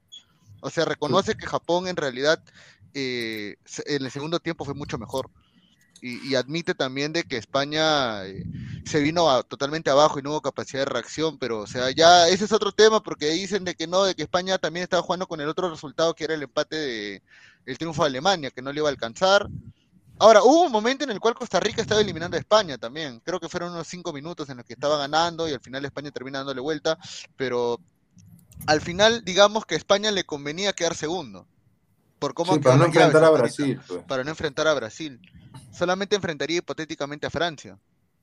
O sea, reconoce que Japón en realidad eh, en el segundo tiempo fue mucho mejor. Y, y admite también de que España eh, se vino a- totalmente abajo y no hubo capacidad de reacción, pero o sea, ya ese es otro tema porque dicen de que no, de que España también estaba jugando con el otro resultado que era el empate de el triunfo de Alemania, que no le iba a alcanzar. Ahora, hubo un momento en el cual Costa Rica estaba eliminando a España también. Creo que fueron unos cinco minutos en los que estaba ganando y al final España termina dándole vuelta, pero al final, digamos que a España le convenía quedar segundo. Por cómo Sí, para no enfrentar a Brasil. pues. Para no enfrentar a Brasil. Solamente enfrentaría hipotéticamente a Francia.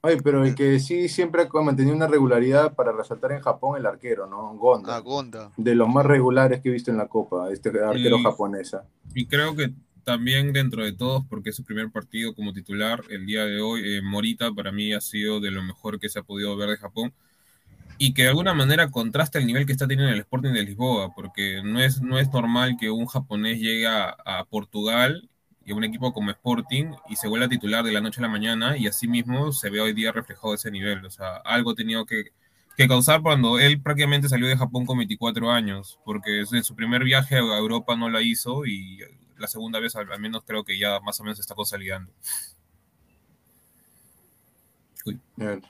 Oye, pero el que sí siempre ha mantenido una regularidad para resaltar en Japón, el arquero, ¿no? Gonda. A Gonda. De los más regulares que he visto en la Copa, este arquero Y- japonesa. Y creo que también dentro de todos, porque es su primer partido como titular el día de hoy, eh, Morita para mí ha sido de lo mejor que se ha podido ver de Japón y que de alguna manera contrasta el nivel que está teniendo el Sporting de Lisboa, porque no es, no es normal que un japonés llegue a, a Portugal y a un equipo como Sporting y se vuelva titular de la noche a la mañana y así mismo se ve hoy día reflejado ese nivel. O sea, algo ha tenido que, que causar cuando él prácticamente salió de Japón con 24 años, porque en su primer viaje a Europa no la hizo y la segunda vez al, al menos creo que ya más o menos se está consolidando. Uy. Bien.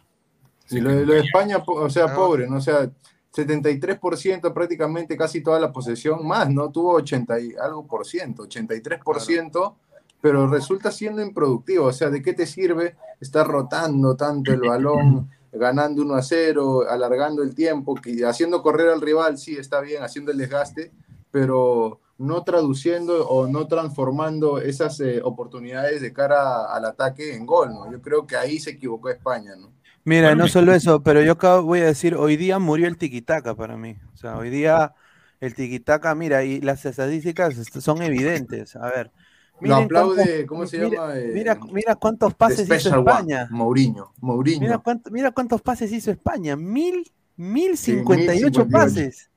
Sí, Y lo, de- lo de España, o sea, Ah. pobre, ¿no? O sea, 73% prácticamente casi toda la posesión, más, ¿no? Tuvo 80 y algo por ciento, 83%, pero resulta siendo improductivo. O sea, ¿de qué te sirve estar rotando tanto el balón, ganando 1 a 0, alargando el tiempo, que, haciendo correr al rival? Sí, está bien, haciendo el desgaste, pero no traduciendo o no transformando esas eh, oportunidades de cara al ataque en gol, ¿no? Yo creo que ahí se equivocó España, ¿no? Mira, Bueno, no me- solo eso, pero yo acabo, voy a decir, hoy día murió el tiquitaca para mí. O sea, hoy día el tiquitaca, mira, y las estadísticas est- son evidentes. A ver. Lo aplaude, cuántos- ¿cómo se mira- llama? Eh, Mira, mira cuántos pases hizo Special One, España. Mourinho, Mourinho. Mira, cuánto- mira cuántos pases hizo España. Mil, mil cincuenta y ocho 1058. pases.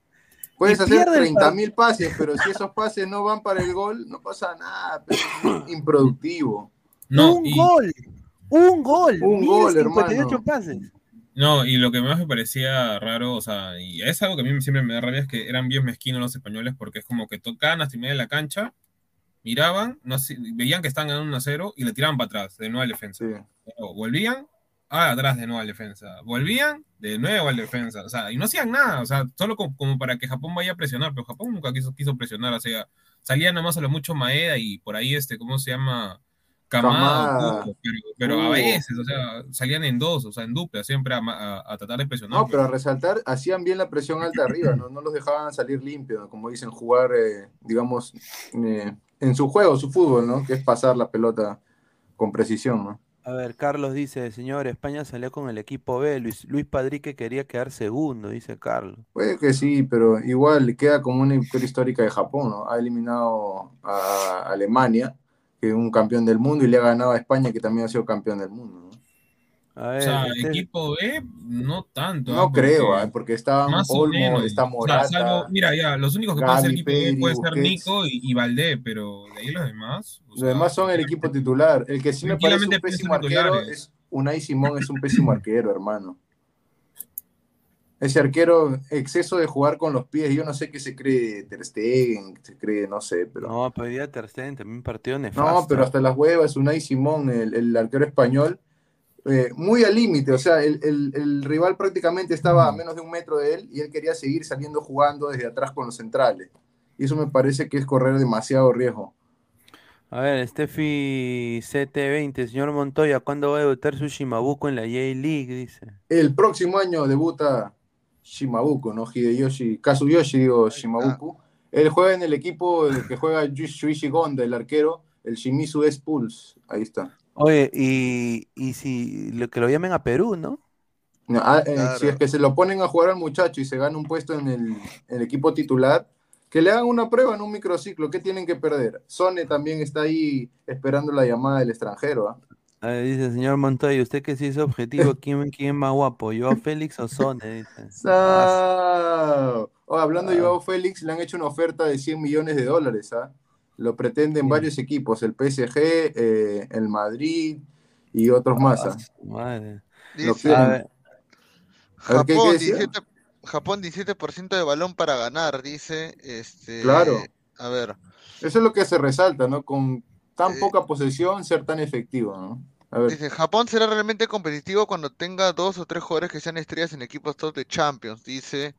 Puedes hacer pierde el 30 mil pases, pero si esos pases no van para el gol, no pasa nada. pero es improductivo. No, un y, gol. Un gol. Un gol, 1058 hermano. pases. no, y lo que más me parecía raro, o sea, y es algo que a mí siempre me da rabia, es que eran bien mezquinos los españoles, porque es como que tocaban hasta media de la cancha, miraban, no sé, veían que estaban ganando 1 a 0 y le tiraban para atrás, de nuevo al defensa. Sí. Luego volvían, ah, atrás de nuevo al defensa. Volvían, de nuevo al defensa. O sea, y no hacían nada, o sea, solo como, como para que Japón vaya a presionar, pero Japón nunca quiso, quiso presionar, o sea, salía nada más a lo mucho Maeda y por ahí, este, ¿cómo se llama? Kubo, pero, pero a Kubo. veces, o sea, salían en dos, o sea, en dupla, siempre a, a- a tratar de presionar. No, pero a resaltar, hacían bien la presión alta arriba, ¿no? No los dejaban salir limpios, ¿no? como dicen, jugar, eh, digamos, eh, en su juego, su fútbol, ¿no? Que es pasar la pelota con precisión, ¿no? A ver, Carlos dice, señor, España salió con el equipo B. Luis, Luis Padrique quería quedar segundo, dice Carlos. Puede que sí, pero igual queda como una victoria histórica de Japón, ¿no? Ha eliminado a Alemania, que un campeón del mundo y le ha ganado a España, que también ha sido campeón del mundo. O sea, este- equipo B, no tanto. No ¿ah? creo, Porque ah, porque está más o Olmo, menos. está O sea, Morata. salvo- mira, ya, los únicos que pueden ser equipo B puede ser. Nico y, y Valdé, pero de ahí los demás. Los sea, demás son el equipo titular. El que sí me parece un pésimo arquero es Unai Simón, es un pésimo arquero, hermano. Ese arquero, exceso de jugar con los pies, yo no sé qué se cree Ter Stegen, se cree, no sé, pero... No, pero Ter Stegen también partido nefasto. No, pero hasta las huevas, Unai Simón, el, el arquero español, eh, muy al límite, o sea, el, el- el rival prácticamente estaba a menos de un metro de él y él quería seguir saliendo jugando desde atrás con los centrales. Y eso me parece que es correr demasiado riesgo. A ver, Steffi CT20, señor Montoya, ¿cuándo va a debutar su Shimabuco en la J-League? Dice. El próximo año debuta Shimabuku, ¿no? Hideyoshi, Kazuyoshi, digo, Shimabuku. Él juega en el equipo que juega Shuichi Gonda, el arquero, el Shimizu S-Pulse. Ahí está. Oye, y, y si lo, que lo llamen a Perú, ¿no? No, ah, eh, Claro. Si es que se lo ponen a jugar al muchacho y se gana un puesto en el, en el equipo titular, que le hagan una prueba en un microciclo. ¿Qué tienen que perder? Sone también está ahí esperando la llamada del extranjero. ¿ah? A ver, dice, señor Montoya, usted que sí es objetivo, ¿quién, quién es más guapo? ¿Yo, Félix o Sone? Dice. Sao. Oh, hablando de Joao Félix, le han hecho una oferta de 100 millones de dólares. ¿ah? Lo pretenden varios equipos, el PSG, eh, el Madrid y otros más. ¿ah? Madre. Lo Dice. A ver, ver, ¿qué- qué Japón, decía? 17, Japón 17% de balón para ganar, dice. Este, Claro. A ver, Eso es lo que se resalta, ¿no? Con tan Eh, poca posesión, ser tan efectivo, ¿no? A ver, dice, Japón será realmente competitivo cuando tenga dos o tres jugadores que sean estrellas en equipos top de Champions, dice.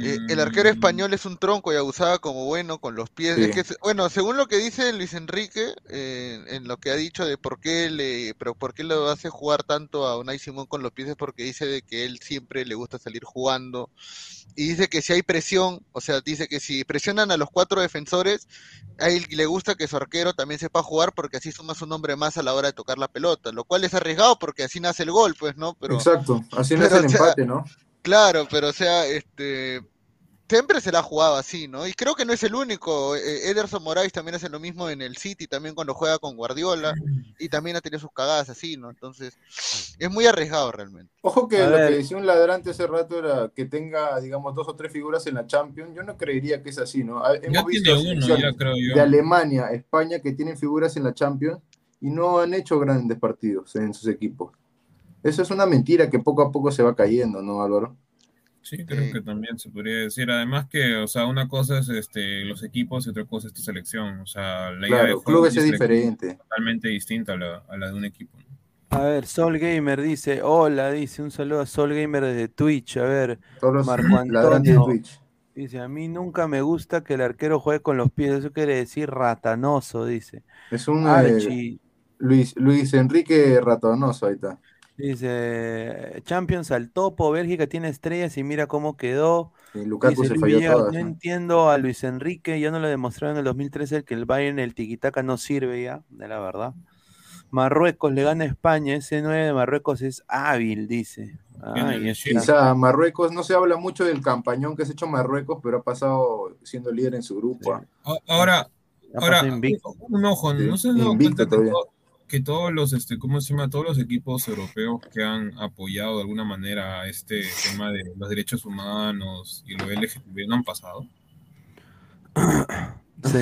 Eh, el arquero Mm, español es un tronco y abusaba como bueno con los pies. Sí. Es que, bueno, según lo que dice Luis Enrique, eh, en lo que ha dicho de por qué le, pero por qué lo hace jugar tanto a Unai Simón con los pies es porque dice de que él siempre le gusta salir jugando y dice que si hay presión, o sea, dice que si presionan a los cuatro defensores, a él le gusta que su arquero también sepa jugar porque así sumas un hombre más a la hora de tocar la pelota, lo cual es arriesgado porque así nace el gol, pues, ¿no? Pero exacto. Así pero, el o sea, empate, ¿no? Claro, pero o sea, este siempre se la ha jugado así, ¿no? Y creo que no es el único. eh, Ederson Moraes también hace lo mismo en el City, también cuando juega con Guardiola, y también ha tenido sus cagadas así, ¿no? Entonces, es muy arriesgado realmente. Ojo que A lo ver. que decía un ladrante hace rato era que tenga, digamos, dos o tres figuras en la Champions. Yo no creería que es así, ¿no? Ha- Ya Hemos visto tiene uno, ya creo yo. de Alemania, España, que tienen figuras en la Champions y no han hecho grandes partidos en sus equipos. Eso es una mentira que poco a poco se va cayendo, ¿no, Álvaro? Sí, creo que también se podría decir. Además que, o sea, una cosa es este, los equipos y otra cosa es tu selección. O sea, la idea de Claro, clubes es diferente. totalmente distinta a la, a la de un equipo. ¿no? a ver, Sol Gamer dice, hola, dice, un saludo a Sol Gamer desde Twitch. A ver, Todos los Marco Antonio Twitch. dice, a mí nunca me gusta que el arquero juegue con los pies, eso quiere decir ratanoso, dice. Es un eh, Luis, Luis Enrique Ratonoso, ahí está. dice, Champions al topo, Bélgica tiene estrellas y mira cómo quedó. Y Lukaku Dice se falló Villegas, todas. no ¿no? entiendo a Luis Enrique, ya no lo demostraron en el 2013 que el Bayern, el tiquitaca no sirve ya, de la verdad. Marruecos le gana a España, ese 9 de Marruecos es hábil, dice. Ay. Quizá Marruecos, no se habla mucho del campañón que se ha hecho Marruecos, pero ha pasado siendo líder en su grupo. ¿ah? Ahora, ahora un ojo, Sí, ¿no se han dado cuenta que, que todos los, este, ¿cómo se llama? Todos los equipos europeos que han apoyado de alguna manera este tema de los derechos humanos y lo LGTB no han pasado. Sí.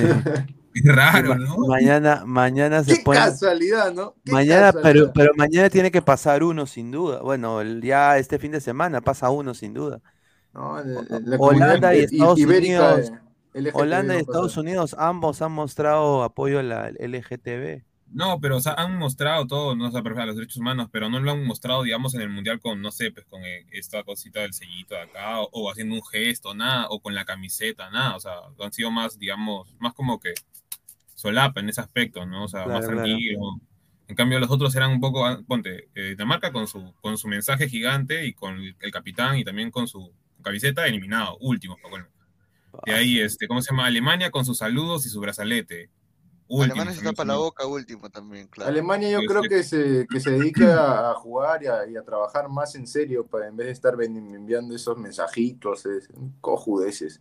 Es raro, ¿no? Mañana, mañana se Qué puede. casualidad, ¿no? Qué Mañana, pero, casualidad. pero mañana tiene que pasar uno sin duda. Bueno, el- ya este fin de semana pasa uno sin duda. No, Holanda y Estados ibérica, Unidos. eh, LGTB Holanda y Estados. Unidos, ambos han mostrado apoyo a la LGTB. No, pero o sea, han mostrado todo, no o sea, los derechos humanos, pero no lo han mostrado, digamos, en el mundial con, no sé, pues con eh, esta cosita del sellito de acá, o, o haciendo un gesto, nada, o con la camiseta, nada, o sea, han sido más, digamos, más como que solapa en ese aspecto, ¿no? O sea, Claro, más claro. tranquilo. En cambio, los otros eran un poco, ah, ponte, eh, Dinamarca con su, con su mensaje gigante y con el, el capitán y también con su camiseta eliminado, último. Bueno. De ahí, este, ¿cómo se llama? Alemania con sus saludos y su brazalete. Último, Alemania se tapa la boca último también, claro. Alemania yo creo que se, que se dedique a, jugar y a, y a trabajar más en serio para en vez de estar enviando esos mensajitos, es- cojudeces.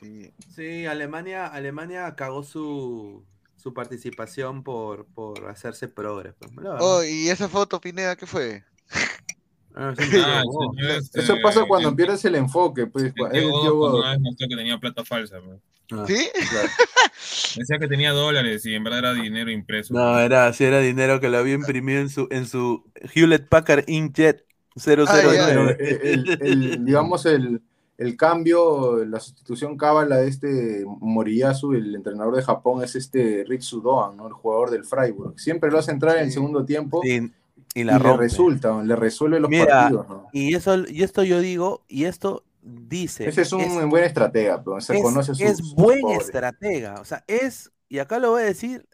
Sí. Sí, Alemania, Alemania cagó su, su participación por, por hacerse progres. pues. Oh, y esa foto, Pineda, ¿qué fue? Ah, sí, Ah, no, señor, este, Eso pasa cuando el- pierdes el enfoque, pues. el es tío el Godot. una vez mostró que tenía plata falsa. pues. Ah. ¿Sí? Decía que tenía dólares y en verdad era dinero impreso. No, era, sí, era dinero que lo había imprimido en su, en su Hewlett Packard Inkjet 009. Bueno, el, el- digamos, el, el cambio, la sustitución cábala de este Moriyasu, el entrenador de Japón, es este Ritsu Doan, ¿no? el jugador del Freiburg. Siempre lo hace entrar en el segundo tiempo y, la le resulta, le resuelve los Mira, partidos. ¿no? y eso, y esto yo digo, y esto dice. Ese es un buen estratega, pero se es, conoce sus, es sus buen pobres. estratega. O sea, es, y acá lo voy a decir,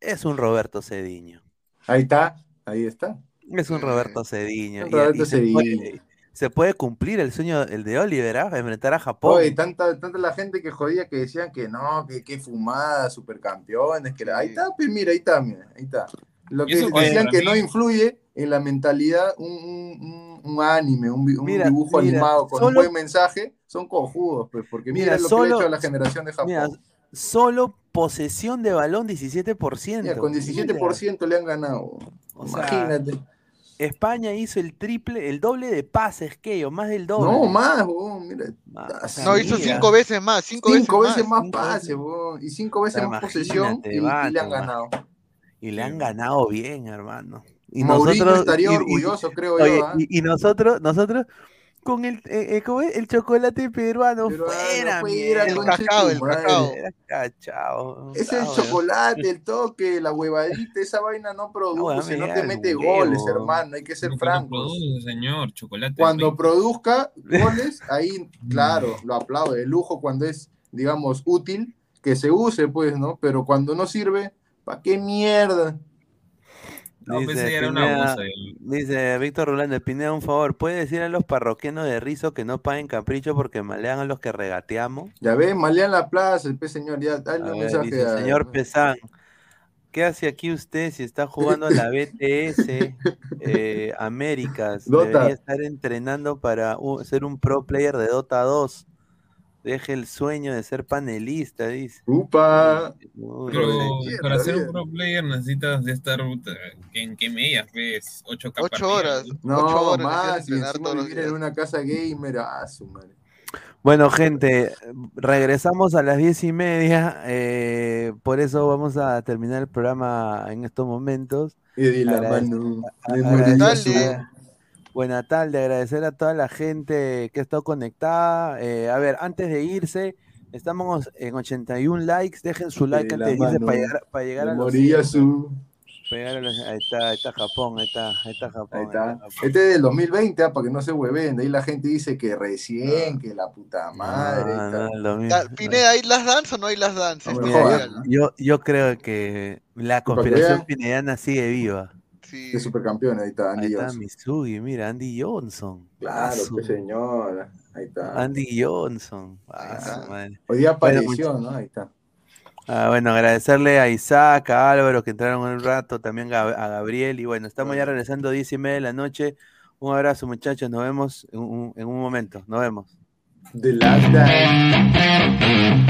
es un Roberto Cediño. Ahí está, ahí está. Es un Roberto Cediño. Un y- Roberto y se, puede, Cediño. se puede cumplir el sueño, el de Oliver, ¿ah? enfrentar a Japón. Oye, tanta, tanta la gente que jodía que decían que no, que qué fumada, supercampeones, que la- ahí está, pues mira, ahí está, mira, ahí está. Lo que decían que no influye en la mentalidad un, un- un- un anime, un, vi- un Mira, dibujo mira, animado con un buen mensaje, son cojudos, pues, porque mira, Mira, lo que solo- le ha hecho a la generación de Japón. Mira, solo posesión de balón 17%. Mira, con 17% le han ganado. O sea, Imagínate. España hizo el triple, el doble de pases que ellos, más del doble. No, más, mira. sea, No, hizo cinco veces más, cinco, Cinco veces, veces más más. pases, y cinco veces sea, más posesión y, y le han ganado. Y le han ganado bien, hermano. Y Mourinho nosotros estaría y- y- orgulloso, creo oye, yo. ¿ah? y, y nosotros, nosotros con el, eh, eh, ¿cómo es? el chocolate peruano, fuera, fuera, mierda. El cacao, el cacao. Cachao. Es el chocolate, el toque, la huevadita, esa vaina no produce, no te mete huevo. goles, hermano, hay que ser no francos. produce, señor, chocolate. Cuando produzca goles, ahí, claro, lo aplaudo, de lujo cuando es, digamos, útil, que se use, pues, ¿no? Pero cuando no sirve, ¿para qué mierda? No, pensé que era una Pineda- dice Víctor Rolando, Pineda, un favor, ¿puede decir a los parroquianos de Rizo que no paguen capricho porque malean a los que regateamos? Ya ves, Malean la plaza, el pues, señor, ya, dale A un ver, mensaje dice, a- señor Pesán, ¿qué hace aquí usted si está jugando a la BTS eh, Américas? Dota. Debería estar entrenando para u- ser un pro player de Dota 2. Deje el sueño de ser panelista, dice. Upa. Uy, Pero no sé. para ser un pro player necesitas de estar puta, ¿en qué medias ves? 8 k Ocho horas. No, Ocho horas más, y encima todos los vivir en una casa gamer, ah, su madre. Bueno, gente, regresamos a las diez y media. eh, por eso vamos a terminar el programa en estos momentos. Y di la mano, a-. Buena tarde, agradecer a toda la gente que ha estado conectada. Eh, a ver, antes de irse, estamos en 81 likes. Dejen su like De antes la de irse para llegar, para llegar a los Moriyasu. 100, para llegar a los- Ahí está, ahí está Japón, ahí está, ahí está Japón. Ahí ahí está. está Japón. Este es del 2020, ah, para que no se hueven. De ahí la gente dice que recién, que la puta madre. y No, tal. no, lo mismo. Ya, Pineda, ¿hay las dance o no hay las? No Mira, jodas. dígalo. yo, yo creo que la conspiración vean. pinediana sigue viva. Sí. De supercampeones, ahí está Ahí Andy está Johnson. Misugi, mira, Andy Johnson. Claro, pues señora. Ahí está. Andy Johnson. Ah, está. Hoy día Bueno, apareció, ¿no? Ahí está. Ah, bueno, agradecerle a Isaac, a Álvaro que entraron un rato, también a Gabriel. Y bueno, estamos ya regresando 10 y media de la noche. Un abrazo, muchachos. Nos vemos en un, en un momento. Nos vemos. The Last Dance.